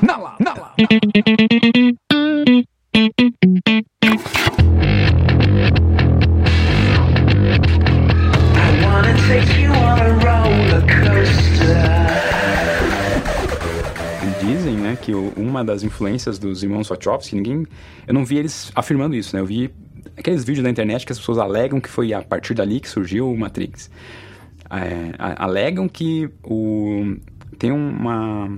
Na lata. Na lata. Dizem, né, que uma das influências dos irmãos Wachowski, ninguém... Eu não vi eles afirmando isso, né? Eu vi aqueles vídeos da internet que as pessoas alegam que foi a partir dali que surgiu o Matrix. É, alegam que o... Tem uma...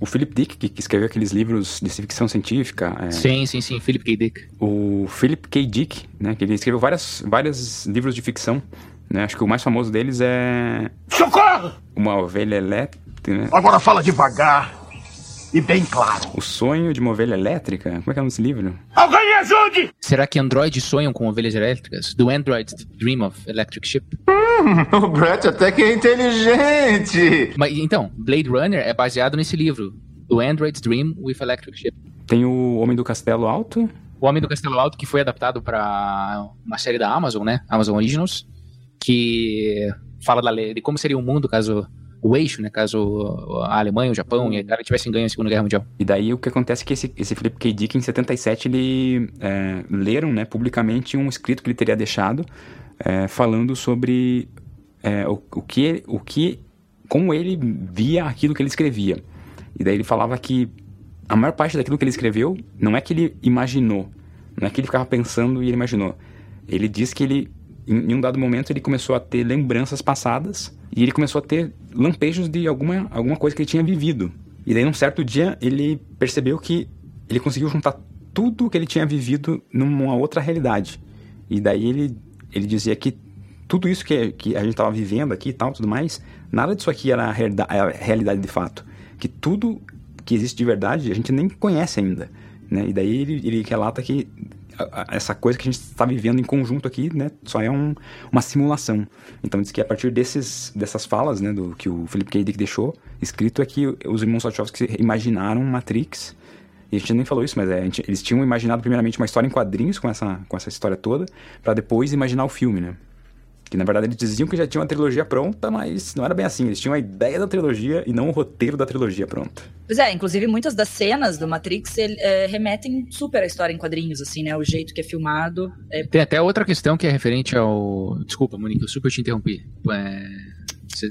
O Philip Dick, que, que escreveu aqueles livros de ficção científica, é, Sim, sim, sim. Philip K. Dick. o Philip K. Dick, né, que ele escreveu várias, vários livros de ficção, né? Acho que o mais famoso deles é Socorro! Uma Ovelha Elétrica, né? Agora fala devagar e bem claro. O Sonho de uma Ovelha Elétrica? Como é que é nesse livro? Alguém me ajude! Será que androides sonham com ovelhas elétricas? Do Android Dream of Electric Ship? O Brett até que é inteligente. Mas então, Blade Runner é baseado nesse livro. Do Android's Dream with Electric Ship. Tem o Homem do Castelo Alto. O Homem do Castelo Alto, que foi adaptado para uma série da Amazon, né? Amazon Originals, que fala da lei- de como seria o mundo caso o eixo, né? Caso a Alemanha, o Japão e a Itália tivessem ganho a Segunda Guerra Mundial. E daí o que acontece é que esse, esse Philip K. Dick, em 77, ele é, leram né, publicamente um escrito que ele teria deixado é, falando sobre é, o, o, que, o que. como ele via aquilo que ele escrevia. E daí ele falava que a maior parte daquilo que ele escreveu não é que ele imaginou, não é que ele ficava pensando e ele imaginou. Ele diz que ele, em, em um dado momento, ele começou a ter lembranças passadas e ele começou a ter lampejos de alguma, alguma coisa que ele tinha vivido. E daí, num certo dia, ele percebeu que ele conseguiu juntar tudo que ele tinha vivido numa outra realidade. E daí ele, ele dizia que tudo isso que, que a gente estava vivendo aqui e tal, tudo mais, nada disso aqui era a, a realidade de fato. Que tudo que existe de verdade a gente nem conhece ainda. Né? E daí ele, ele relata que essa coisa que a gente está vivendo em conjunto aqui, né, só é um- uma simulação. Então diz que a partir desses, dessas falas, né, do que o Philip K. Dick deixou escrito é que os irmãos Wachowski imaginaram Matrix. E a gente nem falou isso, mas é, gente- eles tinham imaginado primeiramente uma história em quadrinhos com essa, com essa história toda, para depois imaginar o filme, né? Que na verdade eles diziam que já tinha uma trilogia pronta, mas não era bem assim. Eles tinham a ideia da trilogia e não o roteiro da trilogia pronta. Pois é, inclusive muitas das cenas do Matrix ele, é, remetem super à história em quadrinhos, assim, né? O jeito que é filmado. É... Tem até outra questão que é referente ao. Desculpa, Monique, eu super te interrompi. É... Você...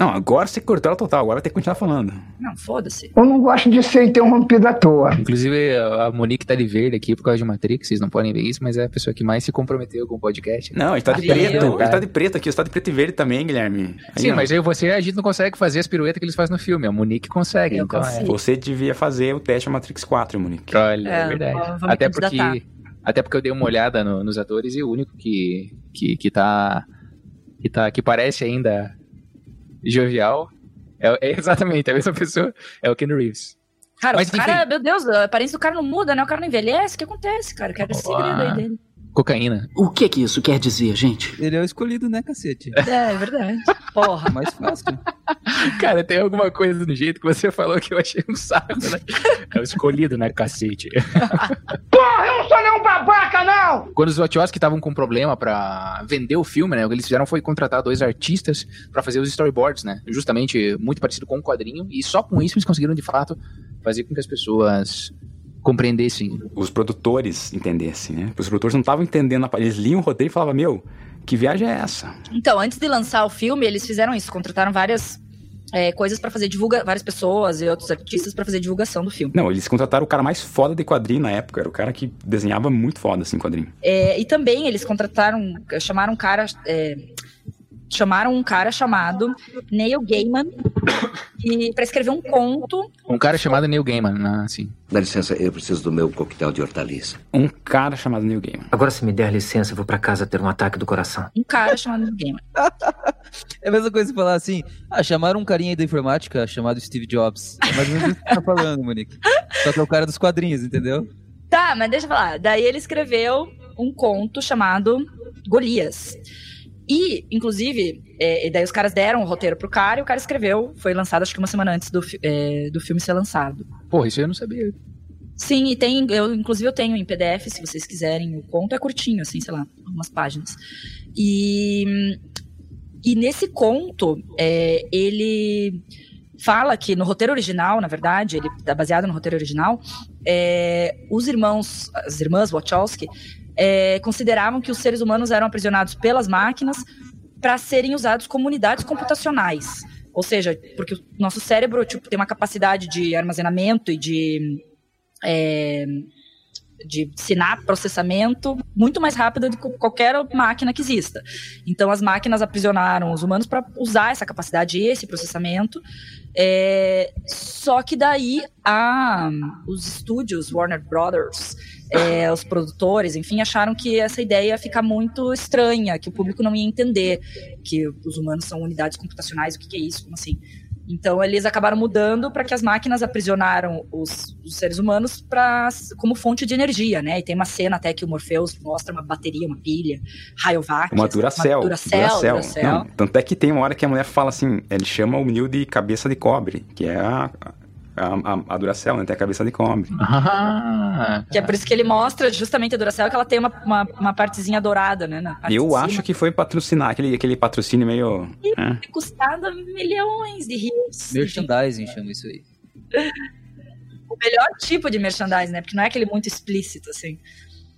Não, agora você cortou ela total, agora vai ter que continuar falando. Não, foda-se. Eu não gosto de ser interrompido à toa. Inclusive, a Monique tá de verde aqui por causa de Matrix, vocês não podem ver isso, mas é a pessoa que mais se comprometeu com o podcast. Não, ele tá de preto. Ele tá de preto aqui, você tá de preto e verde também, Guilherme. Aí, Sim, ó, mas eu e você, a gente não consegue fazer as piruetas que eles fazem no filme. A Monique consegue, Eu então consigo. Você devia fazer o teste Matrix 4, Monique. é. Olha, é, É, verdade. Até porque, candidatar. até porque eu dei uma olhada no- nos atores e o único que, que, que tá. Que, tá, que parece ainda jovial é, é exatamente a mesma pessoa, é o Ken Reeves. Cara, Mas, o cara, enfim. meu Deus, a aparência do cara não muda, né? O cara não envelhece. O que acontece, cara? Eu quero esse segredo aí dele. Cocaína. O que que isso quer dizer, gente? Ele é o escolhido, né, cacete? É, é verdade. Porra. Mais fácil. Cara, tem alguma coisa do jeito que você falou que eu achei um saco, né? É o escolhido, né, cacete? Porra, eu não sou nenhum babaca, não! Quando os Wachowski estavam com problema pra vender o filme, né? O que eles fizeram foi contratar dois artistas pra fazer os storyboards, né? Justamente muito parecido com o quadrinho. E só com isso eles conseguiram, de fato, fazer com que as pessoas compreendessem. Os produtores entendessem, né? Os produtores não estavam entendendo. a- Eles liam o roteiro e falavam, meu, que viagem é essa? Então, antes de lançar o filme, eles fizeram isso. Contrataram várias é, coisas pra fazer divulga várias pessoas e outros artistas pra fazer divulgação do filme. Não, eles contrataram o cara mais foda de quadrinho na época. Era o cara que desenhava muito foda, assim, quadrinho. É, e também eles contrataram, chamaram um cara, é, chamaram um cara chamado Neil Gaiman e para escrever um conto. Um cara chamado Neil Gaiman, né? Assim. Dá licença, eu preciso do meu coquetel de hortaliça. Um cara chamado Neil Gaiman. Agora, se me der licença, eu vou pra casa ter um ataque do coração. Um cara chamado Neil Gaiman. É a mesma coisa que falar assim, ah, chamaram um carinha aí da informática chamado Steve Jobs. É mais ou menos isso que você tá falando, Monique. Só que é o cara dos quadrinhos, entendeu? Tá, mas deixa eu falar. Daí ele escreveu um conto chamado Golias. E, inclusive, é, e daí os caras deram o roteiro pro cara e o cara escreveu. Foi lançado acho que uma semana antes do, é, do filme ser lançado. Porra, isso eu não sabia. Sim, e tem, eu, inclusive eu tenho em PDF, se vocês quiserem. O conto é curtinho, assim, sei lá, algumas páginas. E, e nesse conto, é, ele fala que no roteiro original, na verdade, ele tá baseado no roteiro original, é, os irmãos, as irmãs Wachowski, é, consideravam que os seres humanos eram aprisionados pelas máquinas para serem usados como unidades computacionais. Ou seja, porque o nosso cérebro tipo, tem uma capacidade de armazenamento e de, é, de sinap, processamento muito mais rápida do que qualquer máquina que exista. Então, as máquinas aprisionaram os humanos para usar essa capacidade e esse processamento. É, só que daí a, os estúdios Warner Brothers é, os produtores, enfim, acharam que essa ideia ia ficar muito estranha, que o público não ia entender que os humanos são unidades computacionais, o que, que é isso, como assim? Então eles acabaram mudando para que as máquinas aprisionaram os, os seres humanos pra, como fonte de energia, né? E tem uma cena até que o Morpheus mostra uma bateria, uma pilha, Rayovac. Uma Duracell. Uma Duracell, Duracell. Duracell. Não, tanto é que tem uma hora que a mulher fala assim, ele chama o menino de cabeça de cobre, que é a, a, a, a Duracell, né? Tem a cabeça de cobre. Ah, Que é por isso que ele mostra justamente a Duracell, que ela tem uma, uma, uma partezinha dourada, né? Na parte Eu acho cima. que foi patrocinar, aquele, aquele patrocínio meio... né? Custado milhões de rios. Merchandising chama isso aí. O melhor tipo de merchandising, né? Porque não é aquele muito explícito, assim.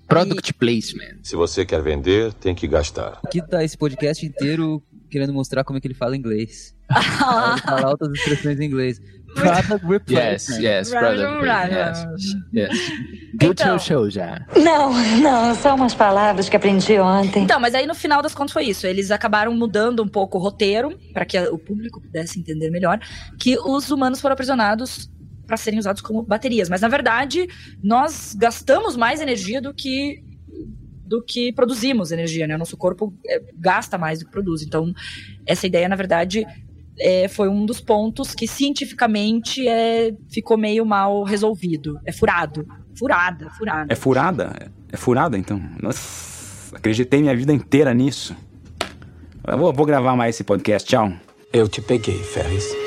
Product placement. Se você quer vender, tem que gastar. Aqui tá esse podcast inteiro querendo mostrar como é que ele fala inglês. Ele fala altas expressões em inglês. Product Yes, replacement. yes, product placement. Yes. yes. Good Então. show já. Não, não, são umas palavras que aprendi ontem. Então, mas aí no final das contas foi isso. Eles acabaram mudando um pouco o roteiro, para que o público pudesse entender melhor, que os humanos foram aprisionados para serem usados como baterias. Mas na verdade, nós gastamos mais energia do que do que produzimos energia, né? O nosso corpo é, gasta mais do que produz. Então, essa ideia, na verdade, é, foi um dos pontos que cientificamente é, ficou meio mal resolvido. É furado. Furada, furada. É furada? É furada, então? Nossa, acreditei minha vida inteira nisso. Eu vou, vou gravar mais esse podcast, tchau. Eu te peguei, Ferris.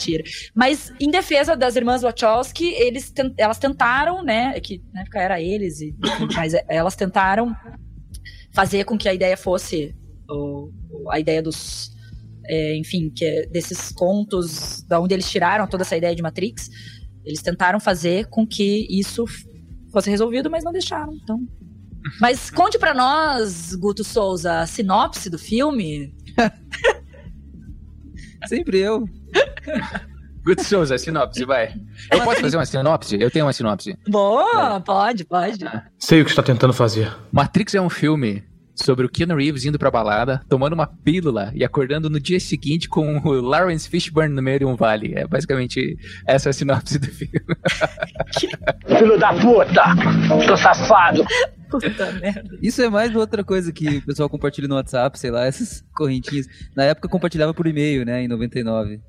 Mentira. Mas em defesa das irmãs Wachowski, eles elas tentaram, né? Que na época era eles, e, mas é- elas tentaram fazer com que a ideia fosse o- o- a ideia dos. é, enfim, que é desses contos, da onde eles tiraram toda essa ideia de Matrix. Eles tentaram fazer com que isso fosse resolvido, mas não deixaram. Então. Mas conte pra nós, Guto Souza, a sinopse do filme. Sempre eu. Good Souza, sinopse, vai. Eu posso fazer uma sinopse? Eu tenho uma sinopse. Boa, pode, pode. Sei o que está tentando fazer. Matrix é um filme sobre o Keanu Reeves indo pra balada, tomando uma pílula e acordando no dia seguinte com o Lawrence Fishburne no meio de um vale. É basicamente essa a sinopse do filme. Filho da puta! Tô safado! Puta merda. Isso é mais outra coisa que o pessoal compartilha no WhatsApp, sei lá, essas correntinhas. Na época compartilhava por e-mail, né, em 99.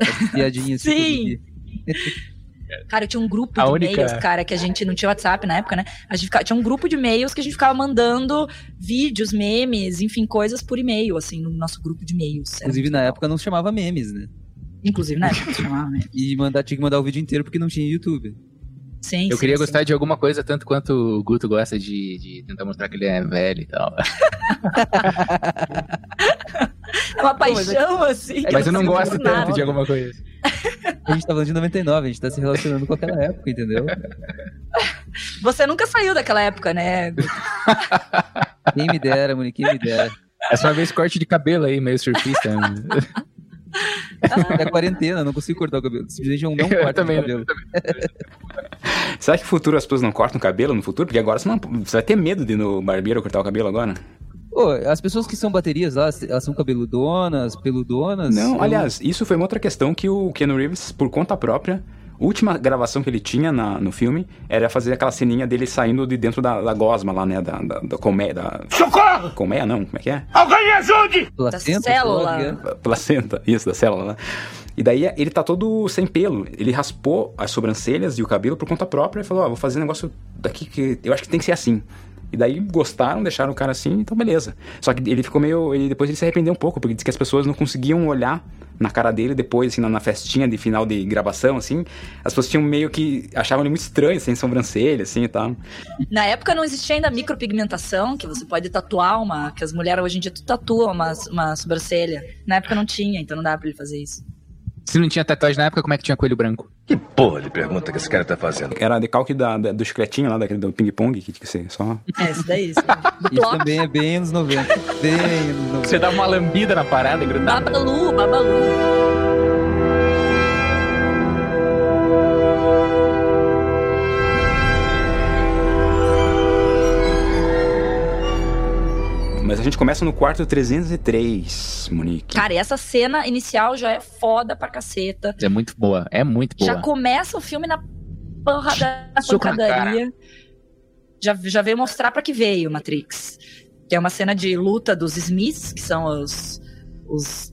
As piadinhas. tipo, Sim. de- Cara, eu tinha um grupo A de única- e-mails, cara, que a gente não tinha WhatsApp na época, né? A gente ficava- tinha um grupo de e-mails que a gente ficava mandando vídeos, memes, enfim, coisas por e-mail, assim, no nosso grupo de e-mails. Inclusive na legal. época não se chamava memes, né? Inclusive na época se chamava meme. E mandar, tinha que mandar o vídeo inteiro porque não tinha YouTube. Sim, Eu sim, queria sim. gostar de alguma coisa tanto quanto o Guto gosta de, de tentar mostrar que ele é velho e tal. É uma paixão, assim. Mas eu não gosto fazer nada. tanto de alguma coisa. A gente tá falando de 99, a gente tá se relacionando com aquela época, entendeu? Você nunca saiu daquela época, né? Quem me dera, Monique, quem me dera. Essa uma vez corte de cabelo aí, meio surfista. É quarentena, não consigo cortar o cabelo. Simplesmente eu não Eu corto também o não, cabelo. Será que no futuro as pessoas não cortam o cabelo no futuro? Porque agora você, não, você vai ter medo de ir no barbeiro cortar o cabelo agora? Pô, as pessoas que são baterias lá, elas são cabeludonas, peludonas? Não, Eu- aliás, isso foi uma outra questão que o Keanu Reeves, por conta própria, a última gravação que ele tinha na- no filme era fazer aquela ceninha dele saindo de dentro da, da gosma lá, né? Da, da, da colmeia. Da... Socorro! Colmeia não, como é que é? Alguém me ajude! Placenta, Da célula. é. Placenta, isso, da célula lá. E daí ele tá todo sem pelo. Ele raspou as sobrancelhas e o cabelo por conta própria e falou: Ó, vou fazer um negócio daqui que eu acho que tem que ser assim. E daí gostaram, deixaram o cara assim, então beleza. Só que ele ficou meio. Ele, depois ele se arrependeu um pouco, porque disse que as pessoas não conseguiam olhar na cara dele depois, assim, na, na festinha de final de gravação, assim. As pessoas tinham meio que. achavam ele muito estranho, sem sobrancelha, assim e tal. Na época não existia ainda micropigmentação, que você pode tatuar uma. que as mulheres hoje em dia tu tatua uma, uma sobrancelha. Na época não tinha, então não dava pra ele fazer isso. Se não tinha tatuagem na época, como é que tinha coelho branco? Que porra de pergunta que esse cara tá fazendo? Era decalque da, da- do chicletinho lá, daquele do ping-pong, que tinha que ser só. É, isso daí. Isso, Isso também é bem anos 90. Bem anos 90. Você dava uma lambida na parada e grudava. Babalu, babalu. Mas a gente começa no quarto 303, Monique. Cara, e essa cena inicial já é foda pra caceta. É muito boa, é muito boa. Já começa o filme na Soco na pancadaria. Já, já veio mostrar pra que veio Matrix. Que é uma cena de luta dos Smiths, que são os, os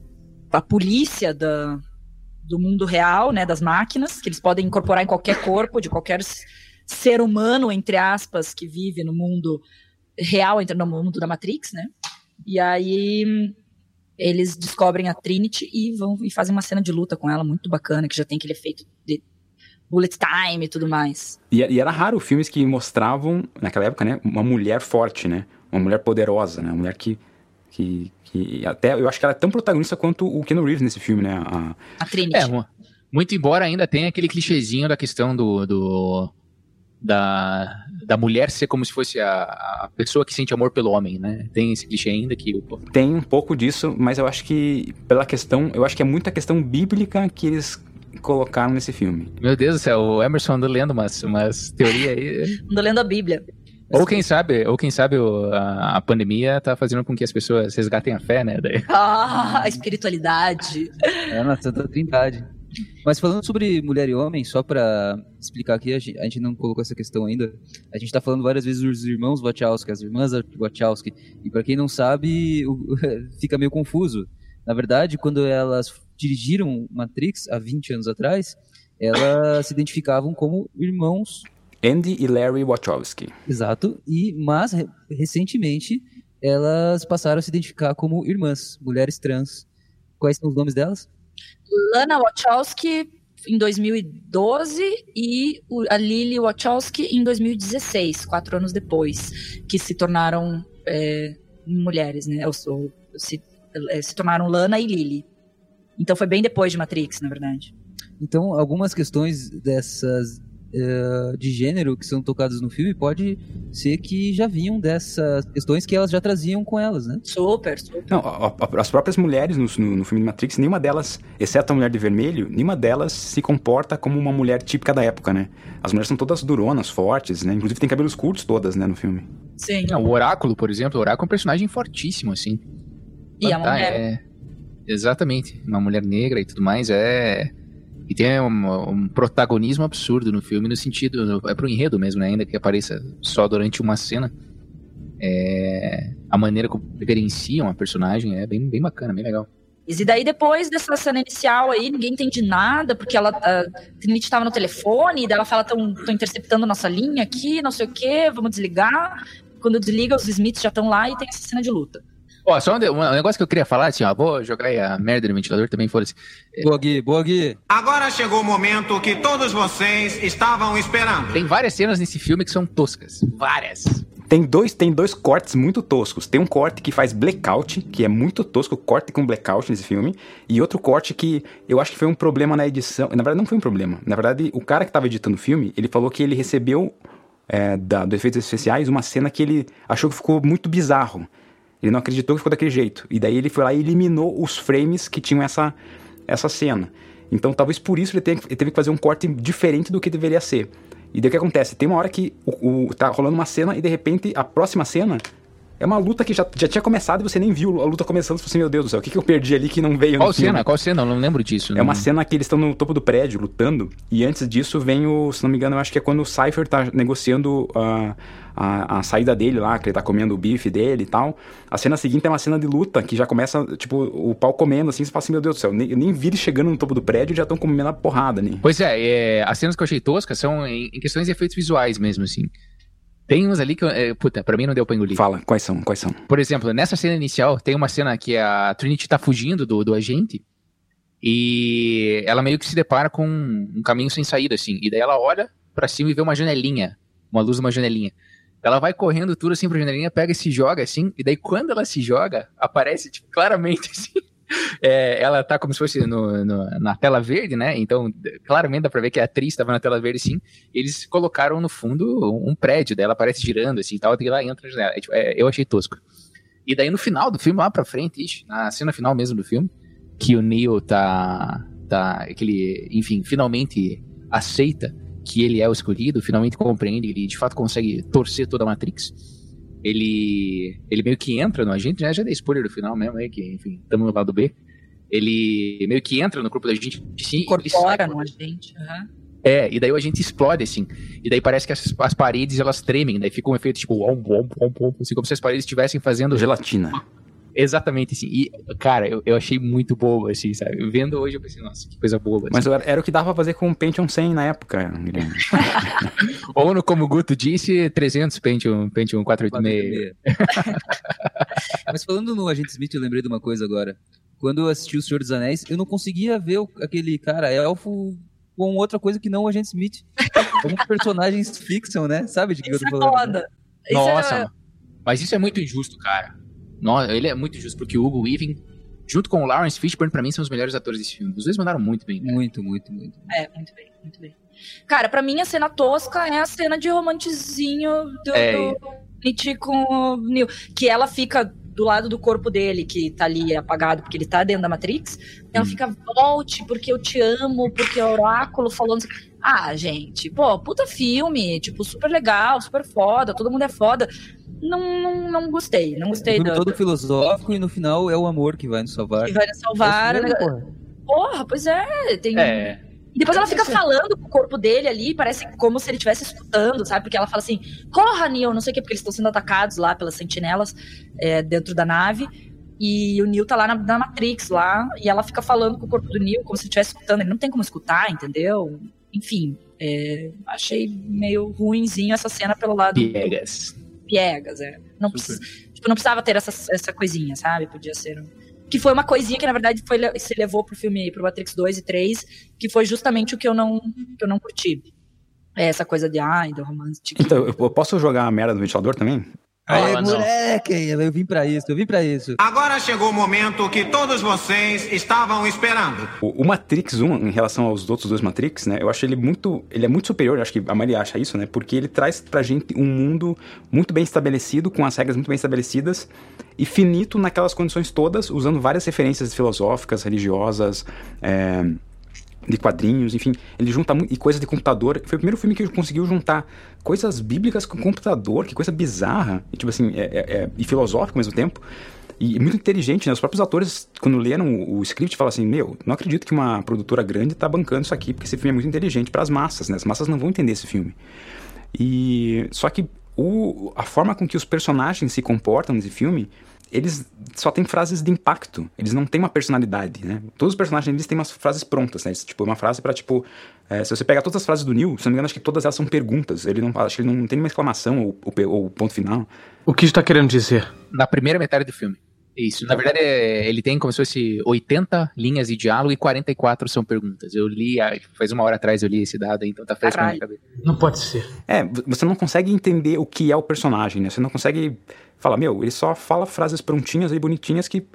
a polícia da, do mundo real, né, das máquinas, que eles podem incorporar em qualquer corpo de qualquer ser humano, entre aspas, que vive no mundo real, entra no mundo da Matrix, né? E aí eles descobrem a Trinity e vão e fazem uma cena de luta com ela muito bacana, que já tem aquele efeito de bullet time e tudo mais. E, e era raro filmes que mostravam, naquela época, né, uma mulher forte, né? Uma mulher poderosa, né? Uma mulher que. que, que até eu acho que ela é tão protagonista quanto o Keanu Reeves nesse filme, né? A, A Trinity. É, mu- muito embora ainda tenha aquele clichêzinho da questão do. do- da, da mulher ser como se fosse a, a pessoa que sente amor pelo homem, né? Tem esse clichê ainda que. tem um pouco disso, mas eu acho que, pela questão, eu acho que é muita questão bíblica que eles colocaram nesse filme. Meu Deus do céu, o Emerson anda lendo umas, umas teorias aí. Ando lendo a Bíblia. Ou quem sabe, ou quem sabe a, a pandemia tá fazendo com que as pessoas resgatem a fé, né? Daí- Ah, a espiritualidade. É na Santa Trindade. Mas falando sobre mulher e homem, só pra explicar aqui, a gente, não colocou essa questão ainda. A gente tá falando várias vezes dos irmãos Wachowski, as irmãs Wachowski. E pra quem não sabe, fica meio confuso. Na verdade, quando elas dirigiram Matrix há 20 anos atrás, elas se identificavam como irmãos Andy e Larry Wachowski. Exato. E mas re- recentemente elas passaram a se identificar como irmãs, mulheres trans. Quais são os nomes delas? Lana Wachowski em 2012 e a Lily Wachowski em 2016, quatro anos depois, que se tornaram é, mulheres, né? Ou, ou se, é, se tornaram Lana e Lily. Então foi bem depois de Matrix, na verdade. Então, algumas questões dessas eh, de gênero que são tocadas no filme pode ser que já vinham dessas questões que elas já traziam com elas, né? Super, super. Não, a- a- as próprias mulheres no, no, no filme de Matrix, nenhuma delas, exceto a mulher de vermelho, nenhuma delas se comporta como uma mulher típica da época, né? As mulheres são todas duronas, fortes, né? Inclusive tem cabelos curtos todas, né, no filme. Sim. Não, o Oráculo, por exemplo, o Oráculo é um personagem fortíssimo, assim. E a Ah, mulher. é- Exatamente. Uma mulher negra e tudo mais, é... E tem um, um protagonismo absurdo no filme, no sentido... É pro enredo mesmo, né? Ainda que apareça só durante uma cena. É... A maneira como reverenciam a personagem é bem, bem bacana, bem legal. E daí, depois dessa cena inicial aí, ninguém entende nada, porque ela, a Trinity estava no telefone, e ela fala, estão interceptando nossa linha aqui, não sei o quê, vamos desligar. Quando desliga, os Smiths já estão lá e tem essa cena de luta. Ó, só um, de- um negócio que eu queria falar, assim, ó, vou jogar aí a merda no ventilador também, foda-se. Boa, Gui, boa, Gui. Agora chegou o momento que todos vocês estavam esperando. Tem várias cenas nesse filme que são toscas. Várias. Tem dois, tem dois cortes muito toscos. Tem um corte que faz blackout, que é muito tosco, corte com blackout nesse filme. E outro corte que eu acho que foi um problema na edição. Na verdade, não foi um problema. Na verdade, o cara que estava editando o filme, ele falou que ele recebeu é, da, do Efeitos Especiais uma cena que ele achou que ficou muito bizarro. Ele não acreditou que ficou daquele jeito. E daí ele foi lá e eliminou os frames que tinham essa, essa cena. Então talvez por isso ele, tenha, ele teve que fazer um corte diferente do que deveria ser. E daí o que acontece? Tem uma hora que o, o- tá rolando uma cena e de repente a próxima cena é uma luta que já, já tinha começado e você nem viu a luta começando. Você assim, meu Deus do céu, o que, que eu perdi ali que não veio Qual no filme? cena? Qual cena? Eu não lembro disso. É uma não- cena que eles estão no topo do prédio lutando. E antes disso vem o, se não me engano, eu acho que é quando o Cypher tá negociando a, a, a saída dele lá, que ele tá comendo o bife dele e tal. A cena seguinte é uma cena de luta que já começa, tipo, o pau comendo assim. Você fala assim, meu Deus do céu, nem, nem vi eles chegando no topo do prédio e já estão comendo a porrada, né? Pois é, é, as cenas que eu achei toscas são em, em questões de efeitos visuais mesmo, assim. Tem uns ali que, é, puta, pra mim não deu pra engolir. Fala, quais são? Quais são? Por exemplo, nessa cena inicial, tem uma cena que a Trinity tá fugindo do, do agente e ela meio que se depara com um caminho sem saída, assim. E daí ela olha pra cima e vê uma janelinha, uma luz de uma janelinha. Ela vai correndo tudo assim pra janelinha, pega e se joga assim, e daí quando ela se joga, aparece tipo, claramente assim. é, ela tá como se fosse no- no- na tela verde, né? Então, claramente dá pra ver que a atriz tava na tela verde sim. Eles colocaram no fundo um prédio, daí ela aparece girando assim e tal, e ela entra na janela. É, tipo, é, eu achei tosco. E daí no final do filme, lá pra frente, ixi, na cena final mesmo do filme, que o Neo tá. tá que ele, enfim, finalmente aceita que ele é o escolhido, finalmente compreende, ele de fato consegue torcer toda a Matrix. Ele. Ele meio que entra no agente, né? Já dei spoiler do final mesmo, aí, que, enfim, estamos no lado B. Ele meio que entra no corpo da gente, sim, Incorpora no agente. aham. é, e daí a gente explode, assim. E daí parece que as, as paredes, elas tremem. Daí fica um efeito, tipo, om, om, om, om, assim, como se as paredes estivessem fazendo... Gelatina. Exatamente, assim. E, cara, eu, eu achei muito bobo, assim, sabe? Vendo hoje, eu pensei, nossa, que coisa boba. Mas assim. era, era o que dava pra fazer com o Pentium 100 na época, Guilherme. Ou, no, como o Guto disse, 300 Pentium, Pentium 486. Mas falando no Agente Smith, eu lembrei de uma coisa agora. Quando eu assisti O Senhor dos Anéis, eu não conseguia ver o- aquele cara elfo com outra coisa que não o Agente Smith. Como personagens ficção, né? Sabe de que Isso eu tô é falando? foda. Isso Nossa, é- mas isso é muito injusto, cara. Nossa, ele é muito injusto, porque o Hugo Weaving, junto com o Lawrence Fishburne, pra mim, são os melhores atores desse filme. Os dois mandaram muito bem. Muito, muito, muito. É, muito bem, muito bem. Cara, pra mim a cena tosca é a cena de romantizinho do, É. do Nietzsche com o Neil. Que ela fica do lado do corpo dele, que tá ali apagado porque ele tá dentro da Matrix. Ela fica, volte, porque eu te amo, porque o oráculo falou. não sei o quê." Ah, gente, pô, puta filme, tipo, super legal, super foda, todo mundo é foda. Não, não, não gostei, não gostei filme do, todo filosófico e no final é o amor que vai nos salvar. que vai nos salvar. É isso mesmo, né? Porra, pois é, tem. É. E depois ela fica falando com o corpo dele ali, parece como se ele estivesse escutando, sabe? Porque ela fala assim, corra, Neil, não sei o quê, porque eles estão sendo atacados lá pelas sentinelas é, dentro da nave. E o Neil tá lá na, na Matrix lá, e ela fica falando com o corpo do Neil como se estivesse escutando. Ele não tem como escutar, entendeu? Enfim, é, achei meio ruinzinho essa cena pelo lado Piegas. Piegas, é. Não, tipo, não precisava ter essa, essa coisinha, sabe? Podia ser um... Que foi uma coisinha que, na verdade, foi, se levou pro filme, pro Matrix 2 e 3, que foi justamente o que eu não, que eu não curti. É essa coisa de, ai, do romance. tipo, Então, eu posso jogar a merda do ventilador também? Fala, não. moleque! Eu vim pra isso, eu vim pra isso. Agora chegou o momento que todos vocês estavam esperando. O, o Matrix 1, em relação aos outros dois Matrix, né? Eu acho ele muito. Ele é muito superior, eu acho que a Maria acha isso, né? Porque ele traz pra gente um mundo muito bem estabelecido, com as regras muito bem estabelecidas, e finito naquelas condições todas, usando várias referências filosóficas, religiosas, é, de quadrinhos, enfim. Ele junta. E coisas de computador. Foi o primeiro filme que conseguiu juntar coisas bíblicas com computador, que coisa bizarra, e, tipo assim, é, é- é- e filosófico ao mesmo tempo. E muito inteligente, né? Os próprios atores, quando leram o, o script, falam assim: Meu, não acredito que uma produtora grande tá bancando isso aqui, porque esse filme é muito inteligente para as massas, né? As massas não vão entender esse filme. E. Só que o, a forma com que os personagens se comportam nesse filme, eles só têm frases de impacto. Eles não têm uma personalidade, né? Todos os personagens eles têm umas frases prontas, né? Tipo, uma frase pra, tipo. é, se você pegar todas as frases do Neil, se não me engano, acho que todas elas são perguntas. Ele não, acho que ele não tem nenhuma exclamação ou, ou, ou ponto final. O que está querendo dizer? Na primeira metade do filme. Isso. Na verdade, é- ele tem como se fosse 80 linhas de diálogo e 44 são perguntas. Eu li, faz uma hora atrás eu li esse dado, então tá fresco na minha cabeça. Não pode ser. É, você não consegue entender o que é o personagem, né? Você não consegue falar, meu, ele só fala frases prontinhas e bonitinhas que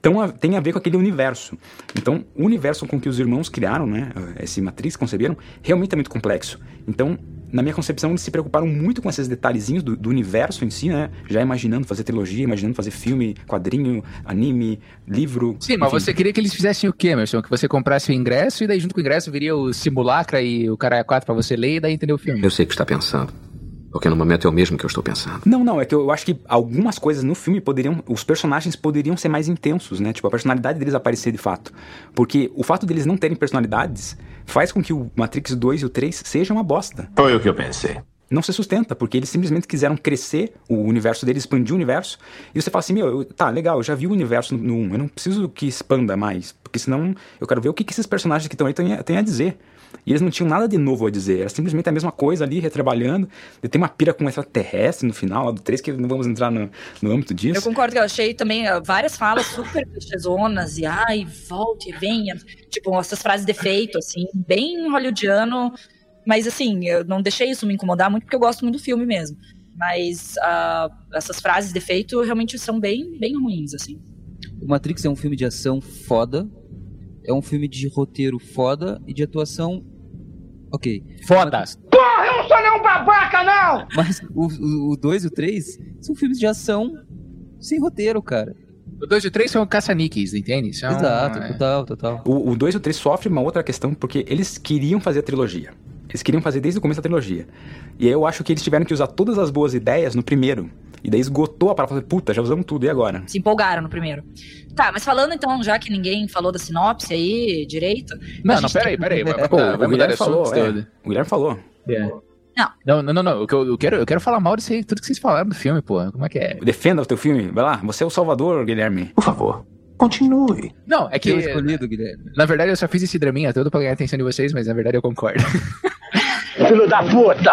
tão a, tem a ver com aquele universo. Então, o universo com que os irmãos criaram, né? Esse Matrix conceberam, realmente é muito complexo. Então, na minha concepção, eles se preocuparam muito com esses detalhezinhos do, do universo em si, né? Já imaginando fazer trilogia, imaginando fazer filme, quadrinho, anime, livro. Sim, mas enfim. você queria que eles fizessem o quê, Emerson? Que você comprasse o ingresso e daí junto com o ingresso viria o simulacra e o Caralho 4 pra você ler e daí entender o filme. Eu sei o que está pensando. Porque no momento é o mesmo que eu estou pensando. Não, não, é que eu acho que algumas coisas no filme poderiam. Os personagens poderiam ser mais intensos, né? Tipo, a personalidade deles aparecer de fato. Porque o fato deles não terem personalidades faz com que o Matrix 2 e o 3 sejam uma bosta. Foi o que eu pensei. Não se sustenta, porque eles simplesmente quiseram crescer o universo deles, expandir o universo. E você fala assim: meu, eu- tá, legal, eu já vi o universo no 1, eu não preciso que expanda mais. Porque senão eu quero ver o que, que esses personagens que estão aí têm a- têm a dizer. E eles não tinham nada de novo a dizer, era simplesmente a mesma coisa ali, retrabalhando. E tem uma pira com um extraterrestre no final, lá do 3, que não vamos entrar no, no âmbito disso. Eu concordo que eu achei também várias falas super clichêzonas e ai, volte, venha. Tipo, essas frases de efeito, assim, bem hollywoodiano. Mas assim, eu não deixei isso me incomodar muito porque eu gosto muito do filme mesmo. Mas uh, essas frases de efeito realmente são bem, bem ruins, assim. O Matrix é um filme de ação foda. É um filme de roteiro foda e de atuação. Ok. Fodas! Porra, eu não sou nenhum babaca, não! Mas o 2 e o 3 são filmes de ação sem roteiro, cara. O 2 e o 3 são caça-níqueis, entende? São, Exato, é... total, total. O 2 e o 3 sofrem uma outra questão porque eles queriam fazer a trilogia. Eles queriam fazer desde o começo da trilogia. E aí eu acho que eles tiveram que usar todas as boas ideias no primeiro. E daí esgotou a palavra, puta, já usamos tudo, e agora? Se empolgaram no primeiro. Tá, mas falando então, já que ninguém falou da sinopse aí direito. Não, não, peraí, peraí. Pô, vai o Guilherme falou, é, o Guilherme falou. É. Não. Não, não, não, não. Eu, eu, quero, eu quero falar mal disso aí, tudo que vocês falaram do filme, pô. Como é que é? Defenda o teu filme, vai lá, você é o salvador, Guilherme. Por favor, continue. Não, é que. Eu escolhido, Guilherme. Na verdade, eu só fiz esse draminha todo pra ganhar a atenção de vocês, mas na verdade eu concordo. Filho da puta!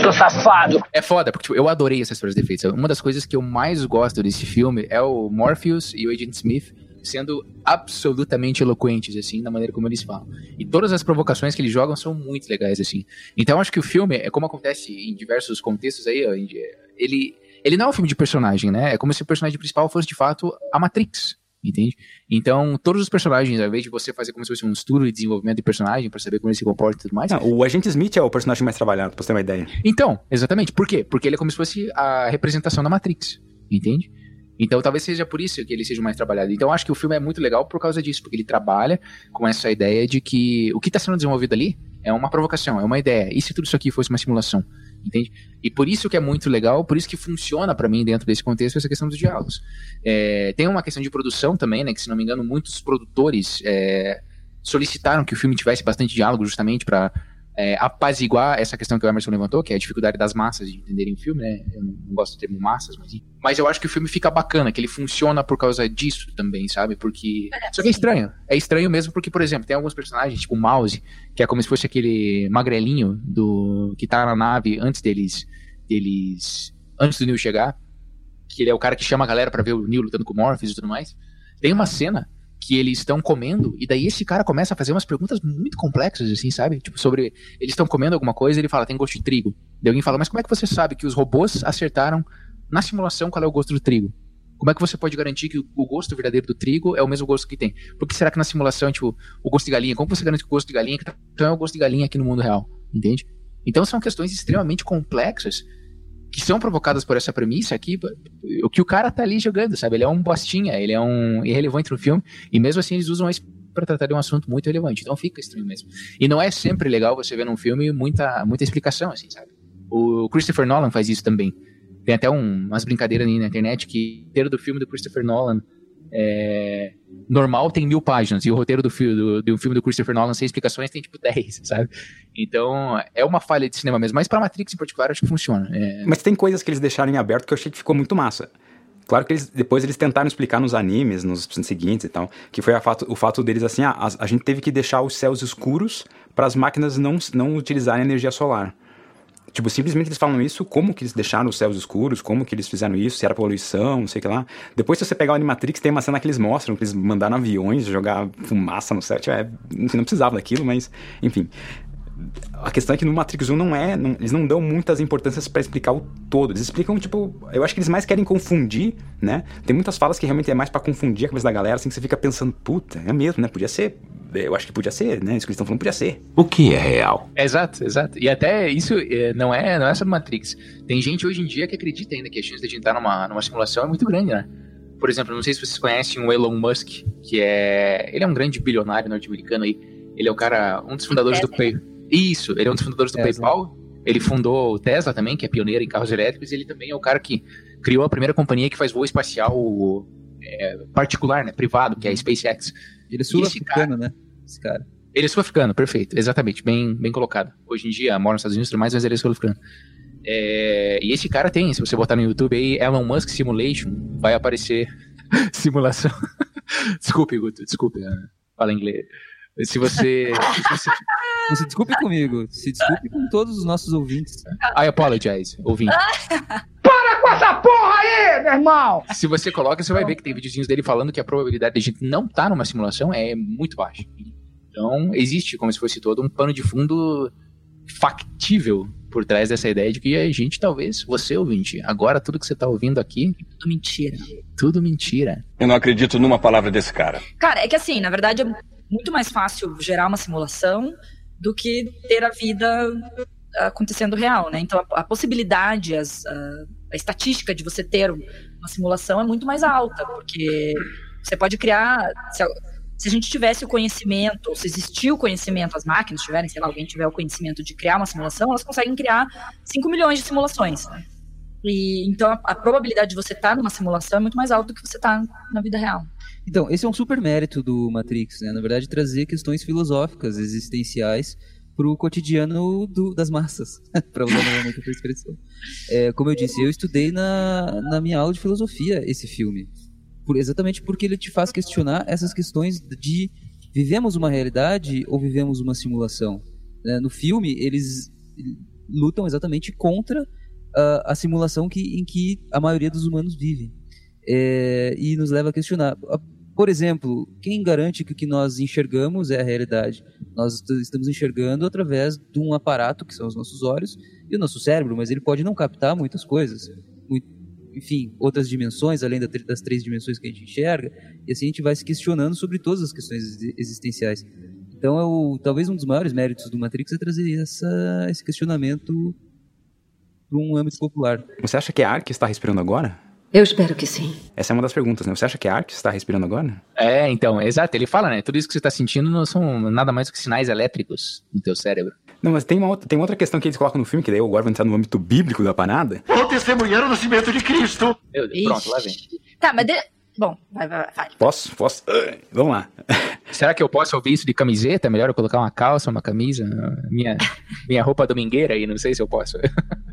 Seu safado! É foda, porque tipo, eu adorei essas histórias de efeitos. Uma das coisas que eu mais gosto desse filme é o Morpheus e o Agent Smith sendo absolutamente eloquentes, assim, na maneira como eles falam. E todas as provocações que eles jogam são muito legais, assim. Então, eu acho que o filme, é como acontece em diversos contextos aí, ó, ele, ele não é um filme de personagem, né? É como se o personagem principal fosse, de fato, a Matrix, entende? Então, todos os personagens, ao invés de você fazer como se fosse um estudo de desenvolvimento de personagem para saber como ele se comporta e tudo mais. Não, o Agente Smith é o personagem mais trabalhado, pra você ter uma ideia. Então, exatamente. Por quê? Porque ele é como se fosse a representação da Matrix, entende? Então talvez seja por isso que ele seja mais trabalhado. Então eu acho que o filme é muito legal por causa disso, porque ele trabalha com essa ideia de que o que está sendo desenvolvido ali é uma provocação, é uma ideia. E se tudo isso aqui fosse uma simulação? Entende? E por isso que é muito legal, por isso que funciona para mim dentro desse contexto essa questão dos diálogos. É, tem uma questão de produção também, né? Que se não me engano, muitos produtores é, solicitaram que o filme tivesse bastante diálogo justamente para é, apaziguar essa questão que o Emerson levantou, que é a dificuldade das massas de entenderem o filme, né? Eu não gosto do termo massas, mas, mas eu acho que o filme fica bacana, que ele funciona por causa disso também, sabe? Porque. Só que é estranho. É estranho mesmo porque, por exemplo, tem alguns personagens, tipo o Mouse, que é como se fosse aquele magrelinho do que tá na nave antes deles. deles antes do Neil chegar. Que ele é o cara que chama a galera para ver o Neil lutando com o Morpheus e tudo mais. Tem uma cena que eles estão comendo, e daí esse cara começa a fazer umas perguntas muito complexas, assim, sabe? Tipo, sobre. Eles estão comendo alguma coisa ele fala, tem gosto de trigo. Daí alguém fala, mas como é que você sabe que os robôs acertaram na simulação qual é o gosto do trigo? Como é que você pode garantir que o gosto verdadeiro do trigo é o mesmo gosto que tem? Por que será que na simulação, tipo, o gosto de galinha, como você garante que o gosto de galinha então é o gosto de galinha aqui no mundo real? Entende? Então são questões extremamente complexas que são provocadas por essa premissa aqui, o que o cara tá ali jogando, sabe? Ele é um bostinha, ele é um irrelevante no filme, e mesmo assim eles usam isso para tratar de um assunto muito relevante. Então fica estranho mesmo. E não é sempre legal você ver num filme muita, muita explicação, assim, sabe? O Christopher Nolan faz isso também. Tem até um, umas brincadeiras na internet que o roteiro do filme do Christopher Nolan é, normal tem mil páginas, e o roteiro do, do, do filme do Christopher Nolan sem explicações tem tipo 10, sabe? Então é uma falha de cinema mesmo. Mas pra Matrix em particular, acho que funciona. É... Mas tem coisas que eles deixaram em aberto que eu achei que ficou muito massa. Claro que eles, depois eles tentaram explicar nos animes, nos seguintes e tal, que foi fato, o fato deles assim, ah, a, a gente teve que deixar os céus escuros para as máquinas não, não utilizarem energia solar. Tipo, simplesmente eles falam isso, como que eles deixaram os céus escuros, como que eles fizeram isso, se era poluição, não sei o que lá. Depois, se você pegar o Animatrix, tem uma cena que eles mostram, que eles mandaram aviões jogar fumaça no céu. Tipo, é, não precisava daquilo, mas, enfim. A questão é que no Matrix 1 não é. Não, eles não dão muitas importâncias para explicar o todo. Eles explicam, tipo. Eu acho que eles mais querem confundir, né? Tem muitas falas que realmente é mais para confundir a cabeça da galera, assim, que você fica pensando, puta, é mesmo, né? Podia ser. Eu acho que podia ser, né? Isso que eles estão falando podia ser. O que é real? Exato, exato. E até isso é, não é, não é só do Matrix. Tem gente hoje em dia que acredita ainda que a chance de a gente estar numa, numa simulação é muito grande, né? Por exemplo, não sei se vocês conhecem o Elon Musk, que é. Ele é um grande bilionário norte-americano aí. Ele é o cara, um dos fundadores do PayPal. Isso, ele é um dos fundadores do Tesla. PayPal. Ele fundou o Tesla também, que é pioneiro em carros elétricos. E ele também é o cara que criou a primeira companhia que faz voo espacial é, particular, né? Privado, que é a SpaceX. Ele é sul-africano, né? Esse cara. Ele é sul-africano, perfeito, exatamente, bem, bem colocado. Hoje em dia mora nos Estados Unidos e tudo mais, mas ele é sul-africano. É, e esse cara tem, se você botar no YouTube aí, Elon Musk Simulation, vai aparecer simulação. desculpe, Guto, desculpe, ah, fala inglês. Se você. se você- Não se desculpe comigo, se desculpe com todos os nossos ouvintes. I apologize, ouvinte. Com essa porra aí, meu irmão! Se você coloca, você vai ver que tem videozinhos dele falando que a probabilidade de a gente não estar numa simulação é muito baixa. Então, existe, como se fosse todo, um pano de fundo factível por trás dessa ideia de que a gente, talvez, você ouvinte, agora tudo que você tá ouvindo aqui. Tudo mentira. Tudo mentira. Eu não acredito numa palavra desse cara. Cara, é que assim, na verdade é muito mais fácil gerar uma simulação do que ter a vida acontecendo real, né? Então a, a possibilidade, as, a, a estatística de você ter uma simulação é muito mais alta, porque você pode criar. Se a, se a gente tivesse o conhecimento, ou se existir o conhecimento, as máquinas tiverem, sei lá, alguém tiver o conhecimento de criar uma simulação, elas conseguem criar 5 milhões de simulações. E, então a, a probabilidade de você estar numa simulação é muito mais alta do que você estar na vida real. Então, esse é um super mérito do Matrix, né? Na verdade, trazer questões filosóficas, existenciais para o cotidiano do, das massas, para usar novamente a expressão. É, como eu disse, eu estudei na, na minha aula de filosofia esse filme, por, exatamente porque ele te faz questionar essas questões de vivemos uma realidade ou vivemos uma simulação. Né? No filme, eles lutam exatamente contra uh, a simulação que, em que a maioria dos humanos vive. É, e nos leva a questionar. Por exemplo, quem garante que o que nós enxergamos é a realidade? Nós estamos enxergando através de um aparato, que são os nossos olhos, e o nosso cérebro, mas ele pode não captar muitas coisas. Muito, enfim, outras dimensões, além das três dimensões que a gente enxerga, e assim a gente vai se questionando sobre todas as questões existenciais. Então, é talvez um dos maiores méritos do Matrix é trazer essa, esse questionamento para um âmbito popular. Você acha que a Ark está respirando agora? Eu espero que sim. Essa é uma das perguntas, né? Você acha que a Ark está respirando agora? É, então, exato. Ele fala, né? Tudo isso que você está sentindo não são nada mais do que sinais elétricos no teu cérebro. Não, mas tem uma outra, tem outra questão que eles colocam no filme, que daí agora vai entrar no âmbito bíblico da parada. Vou testemunhar o nascimento de Cristo. Meu Deus, pronto, lá vem. Tá, mas... De... Bom, vai, vai, vai. Posso? Posso? Vamos lá. Será que eu posso ouvir isso de camiseta? É melhor eu colocar uma calça, uma camisa? Minha, minha roupa domingueira aí, não sei se eu posso.